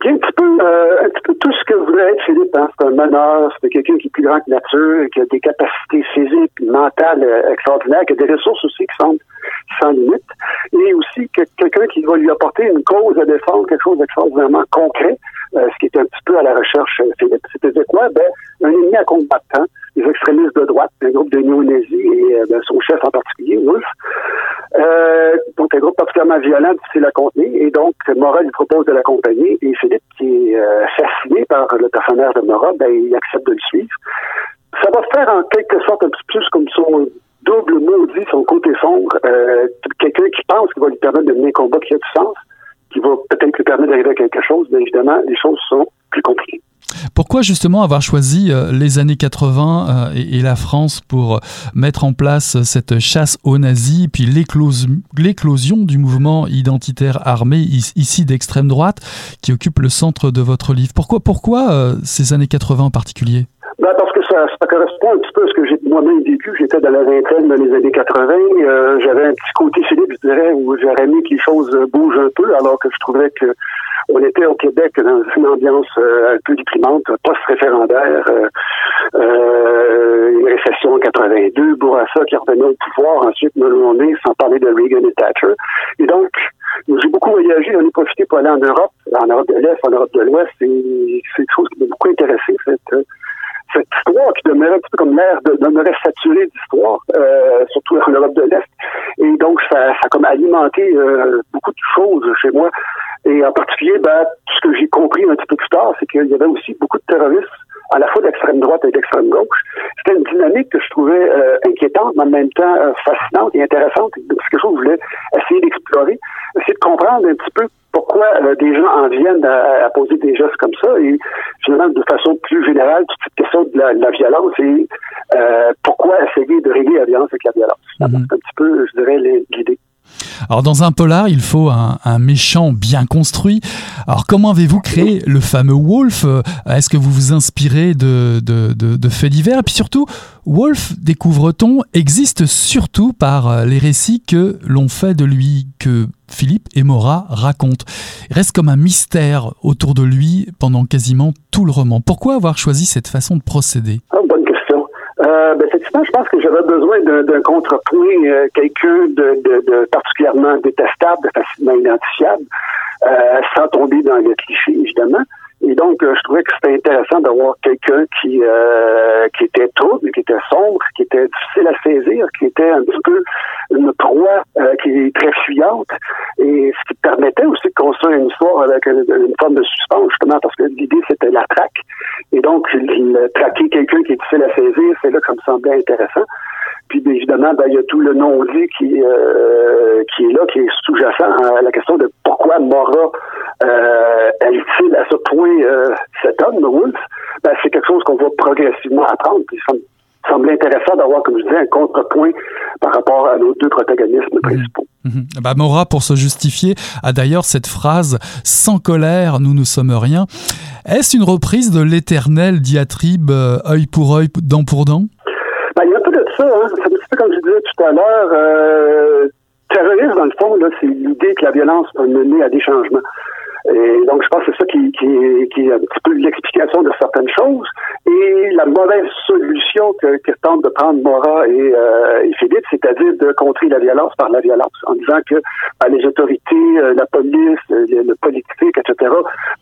qui est un petit peu, euh, un petit peu tout ce que voulait être Philippe. Hein. C'est un meneur, c'est quelqu'un qui est plus grand que nature, qui a des capacités physiques mentales euh, extraordinaires, qui a des ressources aussi qui sont sans limite, et aussi que quelqu'un qui va lui apporter une cause à défendre, quelque chose d'extraordinairement concret, euh, ce qui est un petit peu à la recherche Philippe. C'était quoi? Ben, un ennemi à combattre, hein? Les extrémistes de droite, un groupe de néo-nazis et ben, son chef en particulier, Wolf. Euh, donc un groupe particulièrement violent, difficile à contenir, et donc Morat lui propose de l'accompagner, et Philippe, qui est euh, fasciné par le personnage de Morat, ben, il accepte de le suivre. Ça va faire en quelque sorte un petit peu plus comme son double maudit, son côté sombre, euh, quelqu'un qui pense qu'il va lui permettre de mener un combat qui a du sens, qui va peut-être lui permettre d'arriver à quelque chose, mais évidemment, les choses sont plus compliquées. Justement avoir choisi euh, les années 80 euh, et, la France pour mettre en place cette chasse aux nazis, puis l'éclosion du mouvement identitaire armé ici d'extrême droite qui occupe le centre de votre livre. Pourquoi, pourquoi euh, ces années 80 en particulier? Ça, correspond un petit peu à ce que j'ai moi-même vécu. J'étais dans la vingtaine dans les années 80. J'avais un petit côté Philippe, je dirais, où j'aurais aimé que les choses bougent un peu, alors que je trouvais que on était au Québec dans une ambiance euh, un peu déprimante, post-référendaire, euh, euh, une récession en 82, Bourassa qui revenait au pouvoir, ensuite Mulroney, sans parler de Reagan et Thatcher. Et donc, j'ai beaucoup voyagé, j'en ai profité pour aller en Europe, en Europe de l'Est, en Europe de l'Ouest, et c'est quelque chose qui m'a beaucoup intéressé, cette cette histoire qui demeurait un petit peu comme l'air de, demeurait saturée d'histoire, euh, surtout en Europe de l'Est. Et donc, ça, a comme alimenté euh, beaucoup de choses chez moi. Et en particulier, ben, ce que j'ai compris un petit peu plus tard, c'est qu'il y avait aussi beaucoup de terroristes, à la fois d'extrême droite et d'extrême gauche. C'était une dynamique que je trouvais euh, inquiétante, mais en même temps euh, fascinante et intéressante. C'est quelque chose que je voulais essayer d'explorer, essayer de comprendre un petit peu pourquoi euh, des gens en viennent à, poser des gestes comme ça et finalement de façon plus générale toute cette question de la, violence et pourquoi essayer de régler la violence avec la violence. C'est un petit peu, je dirais, l'idée. Alors dans un polar, il faut un, méchant bien construit. Alors comment avez-vous créé le fameux Wolf? Est-ce que vous vous inspirez de, de, faits divers? Et puis surtout, Wolf, découvre-t-on, existe surtout par euh, les récits que l'on fait de lui, que Philippe et Mora racontent. Il reste comme un mystère autour de lui pendant quasiment tout le roman. Pourquoi avoir choisi cette façon de procéder? Ah, euh, ben, effectivement, je pense que j'avais besoin d'un contrepoint, euh, quelqu'un de, de, de, particulièrement détestable, facilement identifiable, euh, sans tomber dans le cliché, évidemment. Et donc, euh, je trouvais que c'était intéressant d'avoir quelqu'un qui euh, qui était trouble, qui était sombre, qui était difficile à saisir, qui était un petit peu une proie euh, qui est très fuyante, et ce qui permettait aussi de construire une histoire avec une, forme de suspense, justement, parce que l'idée, c'était la traque. Et donc, traquer quelqu'un qui est difficile à saisir, c'est là que ça me semblait intéressant. Puis évidemment, ben, il y a tout le non-dit qui, euh, qui est là, qui est sous-jacent à la question de pourquoi Mora euh, est-il à ce point euh, cet homme, Wolf. Ben, c'est quelque chose qu'on va progressivement apprendre. Puis ça me semble intéressant d'avoir, comme je disais, un contrepoint par rapport à nos deux protagonistes mhm. principaux. Mhm. Bah, Mora, pour se justifier, a d'ailleurs cette phrase Sans colère, nous ne sommes rien. Est-ce une reprise de l'éternel diatribe euh, œil pour œil, dent pour dent ben, Il y a un peu de ça. Hein. C'est un peu comme je disais tout à l'heure. Euh, terrorisme, dans le fond, c'est l'idée que la violence peut mener à des changements. Et donc, je pense que c'est ça qui, qui, qui est un petit peu l'explication de certaines choses. Et la mauvaise solution que, que tentent de prendre Mora et, euh, et Philippe, c'est-à-dire de contrer la violence par la violence, en disant que ben, les autorités, euh, la police, euh, le, politique, etc.,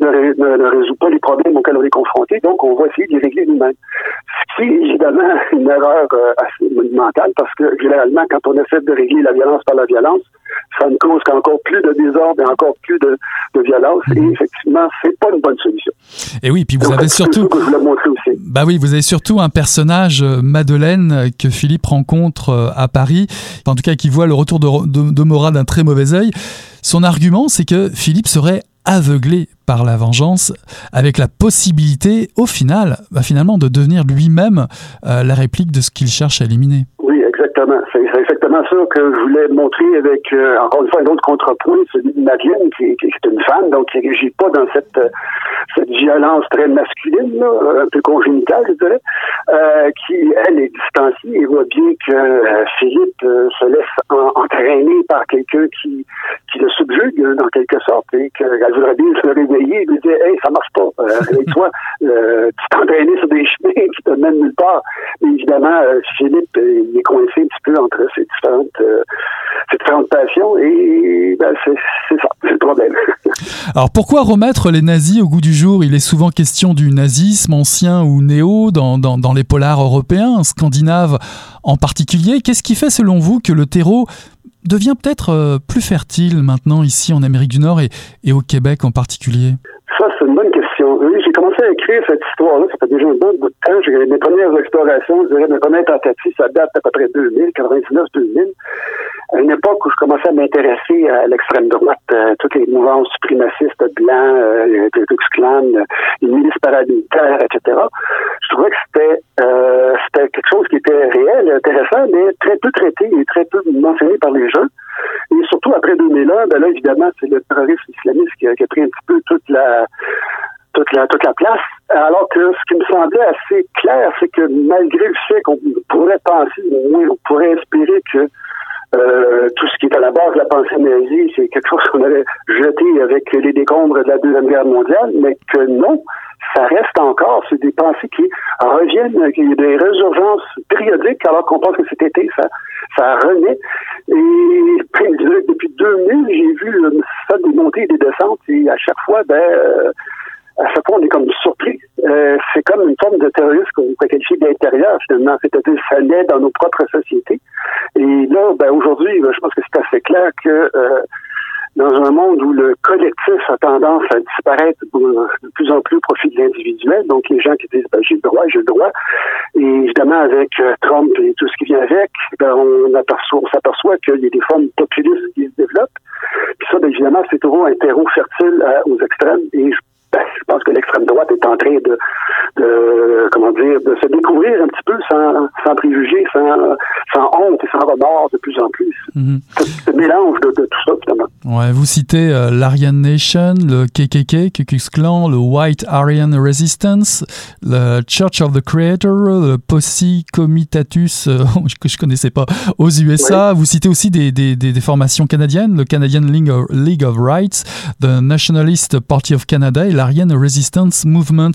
ne, ne, ne, résout pas les problèmes auxquels on est confronté. Donc, on va essayer de les régler nous-mêmes. Ce qui est évidemment une erreur assez monumentale parce que généralement, quand on essaie de régler la violence par la violence, ça ne cause qu'encore plus de désordre et encore plus de, de violence. Et mhm. effectivement, c'est pas une bonne solution. Et oui, puis vous avez surtout. Bah oui, vous avez surtout un personnage, euh, Madeleine, que Philippe rencontre euh, à Paris, en tout cas qui voit le retour de, de, de Mora d'un très mauvais œil. Son argument, c'est que Philippe serait aveuglé par la vengeance, avec la possibilité, au final, bah finalement, de devenir lui-même euh, la réplique de ce qu'il cherche à éliminer. Exactement. C'est exactement ça que je voulais montrer avec, euh, encore une fois, un autre contrepoint, celui de Madeleine, qui, qui est une femme, donc qui n'agit pas dans cette, euh, cette violence très masculine, là, un peu congénitale, je dirais, euh, qui, elle, est distanciée et voit bien que euh, Philippe se laisse en, entraîner par quelqu'un qui, qui le subjugue, dans quelque sorte, et qu'elle voudrait bien se réveiller et lui dire, hey, ça marche pas, avec toi, tu t'es entraîné sur des chemins qui te mènent nulle part. Mais évidemment, Philippe, il est coincé un petit peu entre ces différentes, euh, ces différentes passions et ben, c'est ça, c'est le problème. Alors pourquoi remettre les nazis au goût du jour? Il est souvent question du nazisme ancien ou néo dans, dans, dans les polars européens, scandinaves en particulier. Qu'est-ce qui fait selon vous que le terreau devient peut-être euh, plus fertile maintenant ici en Amérique du Nord et, et au Québec en particulier? Ça, c'est une bonne commencé à écrire cette histoire-là, ça fait déjà un bon bout de temps. J'ai mes premières explorations, je dirais mes premières tentatives, ça date à peu près 2000, 99-2000, à une époque où je commençais à m'intéresser à l'extrême droite, euh, toutes les mouvances suprémacistes blancs, euh, le les milices paramilitaires, etc. Je trouvais que c'était euh, c'était quelque chose qui était réel, intéressant, mais très peu traité et très peu mentionné par les jeunes. Et surtout après 2001, ben là, évidemment, c'est le terrorisme islamiste qui a pris un petit peu toute la toute la, toute la place. Alors que ce qui me semblait assez clair, c'est que malgré le fait qu'on pourrait penser, on pourrait espérer que euh, tout ce qui est à la base de la pensée nazie, c'est quelque chose qu'on avait jeté avec les décombres de la Deuxième Guerre mondiale, mais que non, ça reste encore, c'est des pensées qui reviennent, qu'il y des résurgences périodiques, alors qu'on pense que cet été, ça, ça renaît. Et puis, depuis 2000, j'ai vu ça des montées et des descentes, et à chaque fois, ben, euh, à chaque fois, on est comme surpris. Euh, c'est comme une forme de terrorisme qu'on pourrait qualifier d'intérieur, finalement. C'est-à-dire ça naît dans nos propres sociétés. Et là, ben, aujourd'hui, ben, je pense que c'est assez clair que euh, dans un monde où le collectif a tendance à disparaître de plus en plus au profit de l'individuel, donc les gens qui disent ben, j'ai le droit, j'ai le droit, et évidemment avec euh, Trump et tout ce qui vient avec, ben, on aperçoit, on s'aperçoit qu'il y a des formes populistes qui se développent. Puis ça, ben, évidemment, c'est toujours un terreau fertile euh, aux extrêmes. Pense que l'extrême droite est en train de, de, comment dire, de se découvrir un petit peu sans, sans préjugés, sans, sans honte et sans remords de plus en plus. Ce, ce mélange de, de tout ça, finalement. Ouais, vous citez euh, l'Aryan Nation, le KKK, Ku Klux Klan, le White Aryan Resistance, le Church of the Creator, le Posse Comitatus, euh, que je connaissais pas, aux USA. Vous citez aussi des, des, des, des formations canadiennes, le Canadian League of, League of Rights, the Nationalist Party of Canada et l'Aryan Resistance Movement.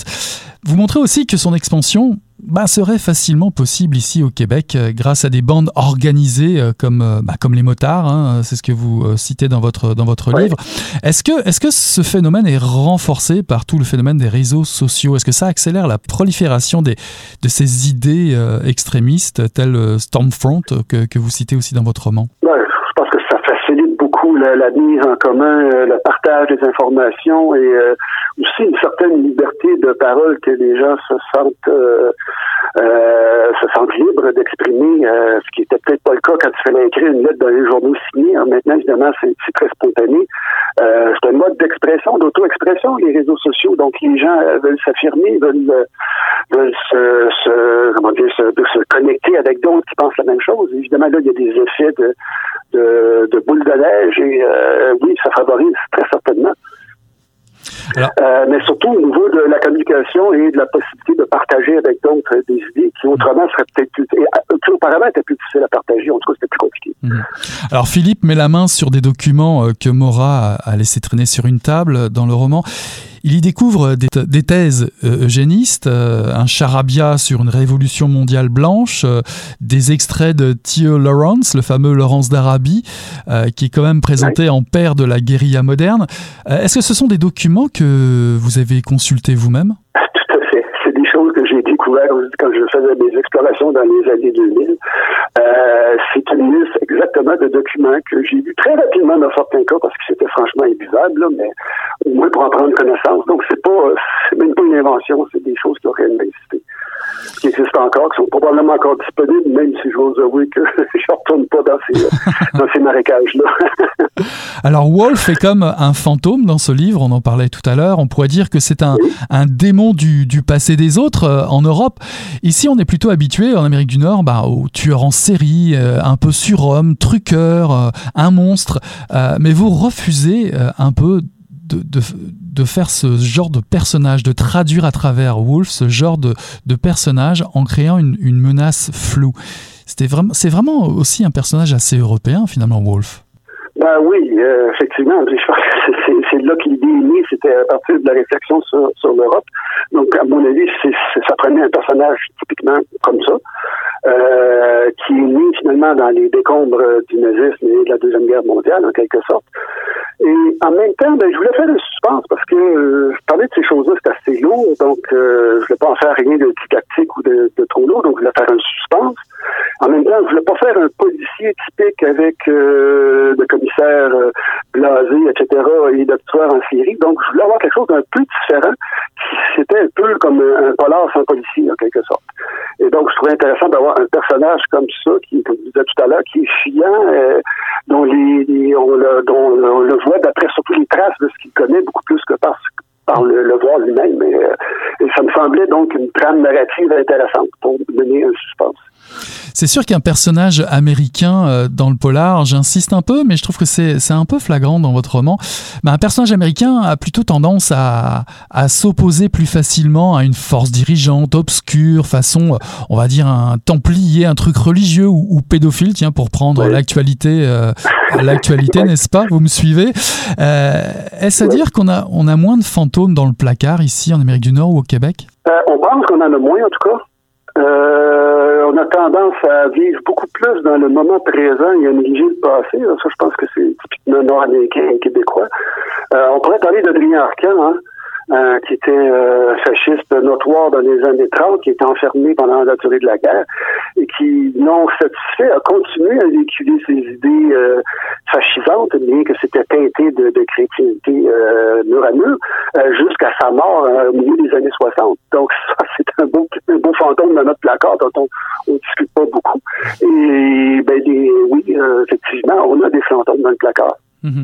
Vous montrez aussi que son expansion bah, serait facilement possible ici au Québec euh, grâce à des bandes organisées euh, comme, euh, bah, comme les motards, hein, c'est ce que vous citez dans votre, dans votre livre. Est-ce que, est que ce phénomène est renforcé par tout le phénomène des réseaux sociaux? Est-ce que ça accélère la prolifération des, de ces idées extrémistes telles Stormfront que, que vous citez aussi dans votre roman? Ouais, je pense que ça facilite beaucoup la, la mise en commun, euh, le partage des informations et euh, aussi une certaine liberté de parole que les gens se sentent euh, se sentent libres d'exprimer, ce qui était peut-être pas le cas quand il fallait écrire une lettre dans les journaux signés. Maintenant, évidemment, c'est très spontané. C'est un mode d'expression, d'auto-expression, les réseaux sociaux. Donc, les gens veulent s'affirmer, veulent, veulent se, se, comment dire, se, se connecter avec d'autres qui pensent la même chose. Évidemment, là, il y a des effets de, de, de boule de neige et euh, oui, ça favorise très certainement. Alors- Euh, mais surtout au niveau de la communication et de la possibilité de partager avec d'autres euh, des idées qui autrement seraient peut-être plus, et, qui auparavant étaient plus difficiles à partager. En tout cas, c'était plus compliqué. Alors Philippe met la main sur des documents que Mora a, laissé traîner sur une table dans le roman. Il y découvre des, des thèses euh, eugénistes, euh, un charabia sur une révolution mondiale blanche, euh, des extraits de Theo Lawrence, le fameux Laurence d'Arabie, qui est quand même présenté en père de la guérilla moderne. Est-ce que ce sont des documents que vous avez consultés vous-même Tout à fait. C'est des choses quand je faisais mes explorations dans les années 2000. Euh, c'est une liste exactement de documents que j'ai vus très rapidement dans certains cas parce que c'était franchement imbuvable, mais au moins pour en prendre connaissance. Donc c'est pas, c'est même pas une invention, c'est des choses qui réellement existé. Qui existent encore, qui sont probablement encore disponibles, même si j'ose avouer que je ne retourne pas dans ces, dans ces marécages-là. Alors Wolf est comme un fantôme dans ce livre, on en parlait tout à l'heure, on pourrait dire que c'est un, un démon du, du, passé des autres euh, en Europe. Ici on est plutôt habitué en Amérique du Nord bah, aux tueurs en série, euh, un peu surhomme, truqueur, euh, un monstre, mais vous refusez un peu de, de, de, faire ce genre de personnage, de traduire à travers Wolf ce genre de, personnage en créant une, menace floue. C'était vraiment, c'est vraiment aussi un personnage assez européen finalement, Wolf. Ben oui, euh, effectivement. Je pense que c'est là que l'idée est née, c'était à partir de la réflexion sur, l'Europe. Donc, à mon avis, ça prenait un personnage typiquement comme ça, euh, qui est né finalement dans les décombres du nazisme et de la Deuxième Guerre mondiale, en quelque sorte. Et en même temps, ben, je voulais faire le suspense parce que euh, parler de ces choses-là, c'est assez lourd, donc euh, je voulais pas en faire rien de didactique ou de, de trop lourd, donc je voulais faire un suspense. En même temps, je voulais pas faire un policier typique avec euh, le commissaire euh, blasé, etc., et tueur en série. Donc, je voulais avoir quelque chose d'un peu différent. C'était un peu comme un, polar sans policier, en quelque sorte. Et donc, je trouvais intéressant d'avoir un personnage comme ça, qui, comme je disais tout à l'heure, qui est fiant, euh, dont, les, on, le, dont on le voit d'après surtout les traces de ce qu'il connaît, beaucoup plus que par, le, voir lui-même. Et, et ça me semblait donc une trame narrative intéressante pour donner un suspense. C'est sûr qu'un personnage américain euh, dans le polar, j'insiste un peu, mais je trouve que c'est un peu flagrant dans votre roman. Mais un personnage américain a plutôt tendance à, à s'opposer plus facilement à une force dirigeante obscure, façon, on va dire, un templier, un truc religieux ou, ou pédophile, tiens, pour prendre oui. l'actualité, euh, l'actualité, n'est-ce pas? Vous me suivez? Euh, Est-ce à oui. dire qu'on a, on a moins de fantômes dans le placard ici en Amérique du Nord ou au Québec? Euh, On pense qu'on en a moins en tout cas. Euh, on a tendance à vivre beaucoup plus dans le moment présent et à négliger le passé. Ça, je pense que c'est typiquement nord-américain et québécois. Euh, on pourrait parler d'Adrien Arcan, hein, euh, qui était euh, fasciste notoire dans les années 30, qui était enfermé pendant la durée de la guerre et qui, non satisfait, a continué à véhiculer ses idées euh, fascisantes, bien que c'était teinté de, de chrétienté mur à mur, jusqu'à sa mort au milieu des années 60. Donc ça, c'est un beau, fantôme dans notre placard dont on ne discute pas beaucoup. Et ben, oui, effectivement, on a des fantômes dans le placard. Mmh.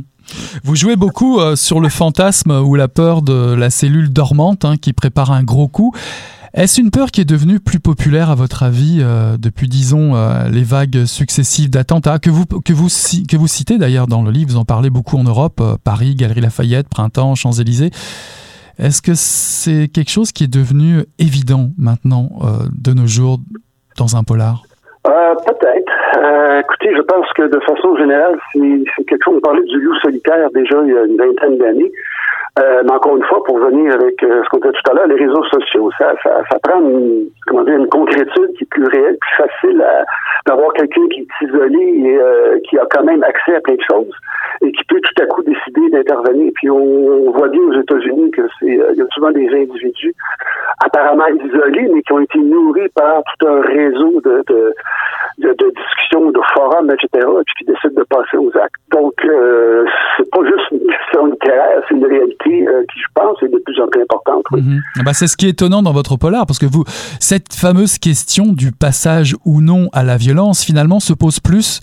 Vous jouez beaucoup euh, sur le fantasme ou la peur de la cellule dormante hein, qui prépare un gros coup. Est-ce une peur qui est devenue plus populaire à votre avis euh, depuis, disons, euh, les vagues successives d'attentats que vous, que, vous, que vous citez d'ailleurs dans le livre, vous en parlez beaucoup en Europe, euh, Paris, Galerie Lafayette, Printemps, Champs-Élysées. Est-ce que c'est quelque chose qui est devenu évident maintenant euh, de nos jours dans un polar? Euh, Peut-être. Euh, écoutez, je pense que de façon générale, c'est quelque chose. On parlait du loup solitaire déjà il y a une vingtaine d'années. Euh, mais encore une fois, pour venir avec euh, ce qu'on disait tout à l'heure, les réseaux sociaux, ça, ça, ça prend une, comment dire, une concrétude qui est plus réelle, plus facile d'avoir quelqu'un qui est isolé et euh, qui a quand même accès à plein de choses et qui peut tout à coup décider d'intervenir. Puis on, on, voit bien aux États-Unis que c'est il y a souvent des individus apparemment isolés, mais qui ont été nourris par tout un réseau de, de, de, de discussions, de forums, etc., et puis qui décident de passer aux actes. Donc, euh, c'est pas juste une question littéraire, c'est une réalité euh, qui, je pense, est de plus en plus importante. Oui. Mm -hmm. bah, c'est ce qui est étonnant dans votre polar, parce que vous, cette fameuse question du passage ou non à la violence, finalement, se pose plus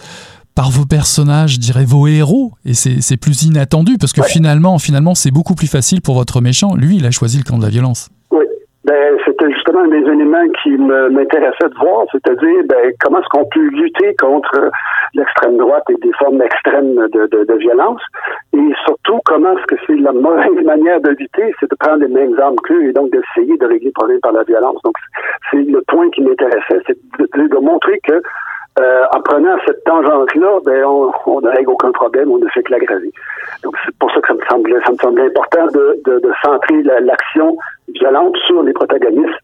par vos personnages, je dirais vos héros, et c'est plus inattendu, parce que ouais. finalement, finalement, c'est beaucoup plus facile pour votre méchant. Lui, il a choisi le camp de la violence. Oui. Ben, c'était justement un des éléments qui m'intéressait de voir, c'est-à-dire ben, comment est-ce qu'on peut lutter contre l'extrême droite et des formes extrêmes de, de, de violence, et surtout comment est-ce que c'est la mauvaise manière de lutter, c'est de prendre les mêmes armes qu'eux et donc d'essayer de régler le problème par la violence. Donc c'est le point qui m'intéressait, c'est de, de, montrer que euh, en prenant cette tangente-là, ben on, ne règle aucun problème, on ne fait que l'aggraver. Donc c'est pour ça que ça me semblait, ça me semblait important de, de, de centrer l'action violente sur les protagonistes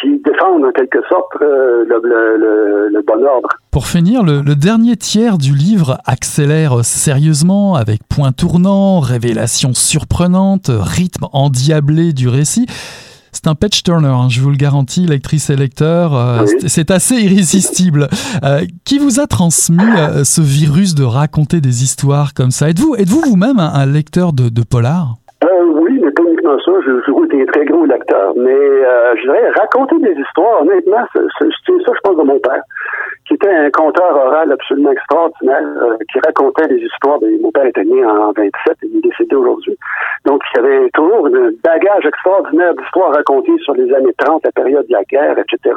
qui défendent en quelque sorte euh, le, le, le, bon ordre. Pour finir, le, le, dernier tiers du livre accélère sérieusement avec points tournants, révélations surprenantes, rythme endiablé du récit. C'est un patch turner, hein, je vous le garantis, lectrice et lecteur. Euh, oui. C'est assez irrésistible. Euh, qui vous a transmis euh, ce virus de raconter des histoires comme ça? Êtes-vous êtes-vous vous-même un, un, lecteur de, de polar Oui, mais pas uniquement ça. J'ai toujours été été un très gros lecteur, mais euh, je dirais raconter des histoires, honnêtement, c'est ça, je pense, de mon père, qui était un conteur oral absolument extraordinaire, euh, qui racontait des histoires. De, mon père était né en 27 et il est décédé aujourd'hui. Donc, il y avait toujours un bagage extraordinaire d'histoires racontées sur les années 30, la période de la guerre, etc.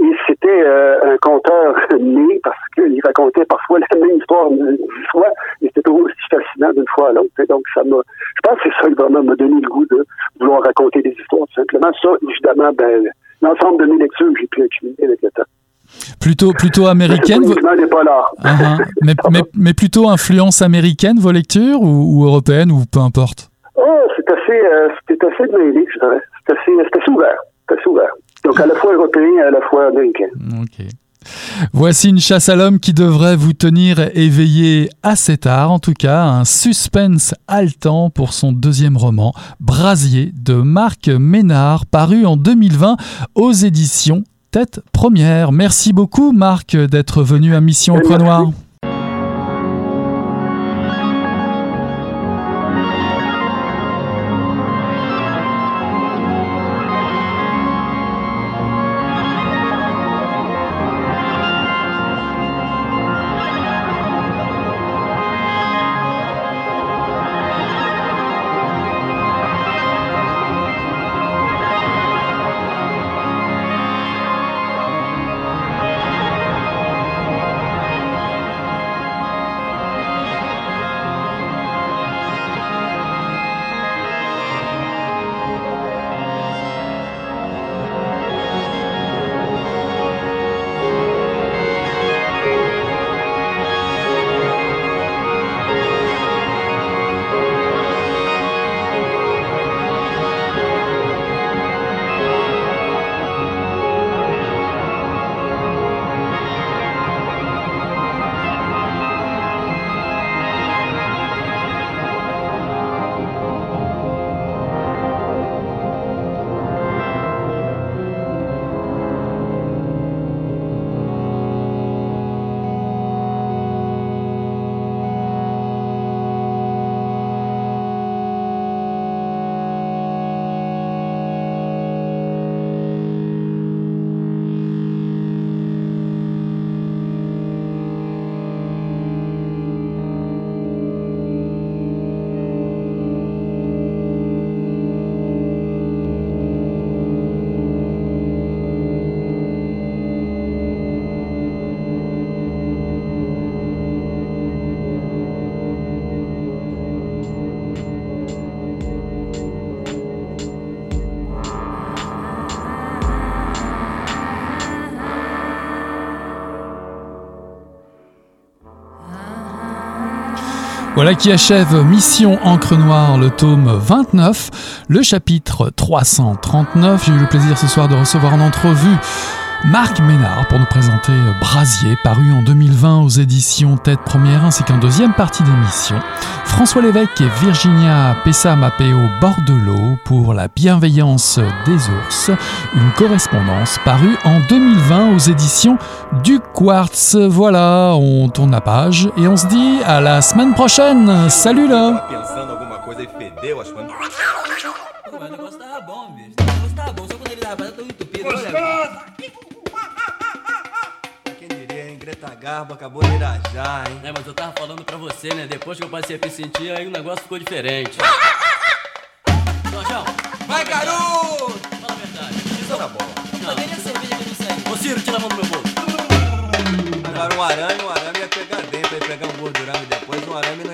Et c'était euh, un conteur né parce qu'il racontait parfois la même histoire une fois, et c'était toujours aussi fascinant d'une fois à l'autre. Donc, ça m'a, je pense que c'est ça qui vraiment m'a donné le goût de vouloir raconter des histoires, tout simplement. Ça, évidemment, ben, l'ensemble de mes lectures, j'ai pu accumuler avec le temps. Plutôt, plutôt américaine. Uh mais, mais, mais, plutôt influence américaine, vos lectures, ou, ou européenne, ou peu importe? Oh, c'est assez, euh, c'est assez mêlé, je dirais. C'est assez, assez ouvert. C'est assez ouvert. Donc, à la fois européen et à la fois américain. OK. Voici une chasse à l'homme qui devrait vous tenir éveillé assez tard, en tout cas, un suspense haletant pour son deuxième roman, Brasier, de Marc Ménard, paru en 2020 aux éditions Tête Première. Merci beaucoup, Marc, d'être venu à Mission Croix Noir. Voilà qui achève Mission Encre Noire, le tome 29, le chapitre 339. J'ai eu le plaisir ce soir de recevoir en entrevue Marc Ménard pour nous présenter Brasier, paru en 2020 aux éditions Tête Première, ainsi qu'un deuxième partie d'émission. François Lévesque et Virginia Pessa-Mapeo Bordelot pour La bienveillance des ours, une correspondance parue en 2020 aux éditions du Quartz. Voilà, on tourne la page et on se dit à la semaine prochaine. Salut là! garbo acabou de irajar, hein? É, mas eu tava falando pra você, né? Depois que eu passei a me sentir, aí o negócio ficou diferente. Jorjão! Vai, garoto! Fala a verdade. Isso é na bola. Não. Nem a cerveja que eu. Ô, Ciro, tira a mão do meu bolso. Agora um arame, um arame ia pegar dentro, ia pegar um e depois, um arame não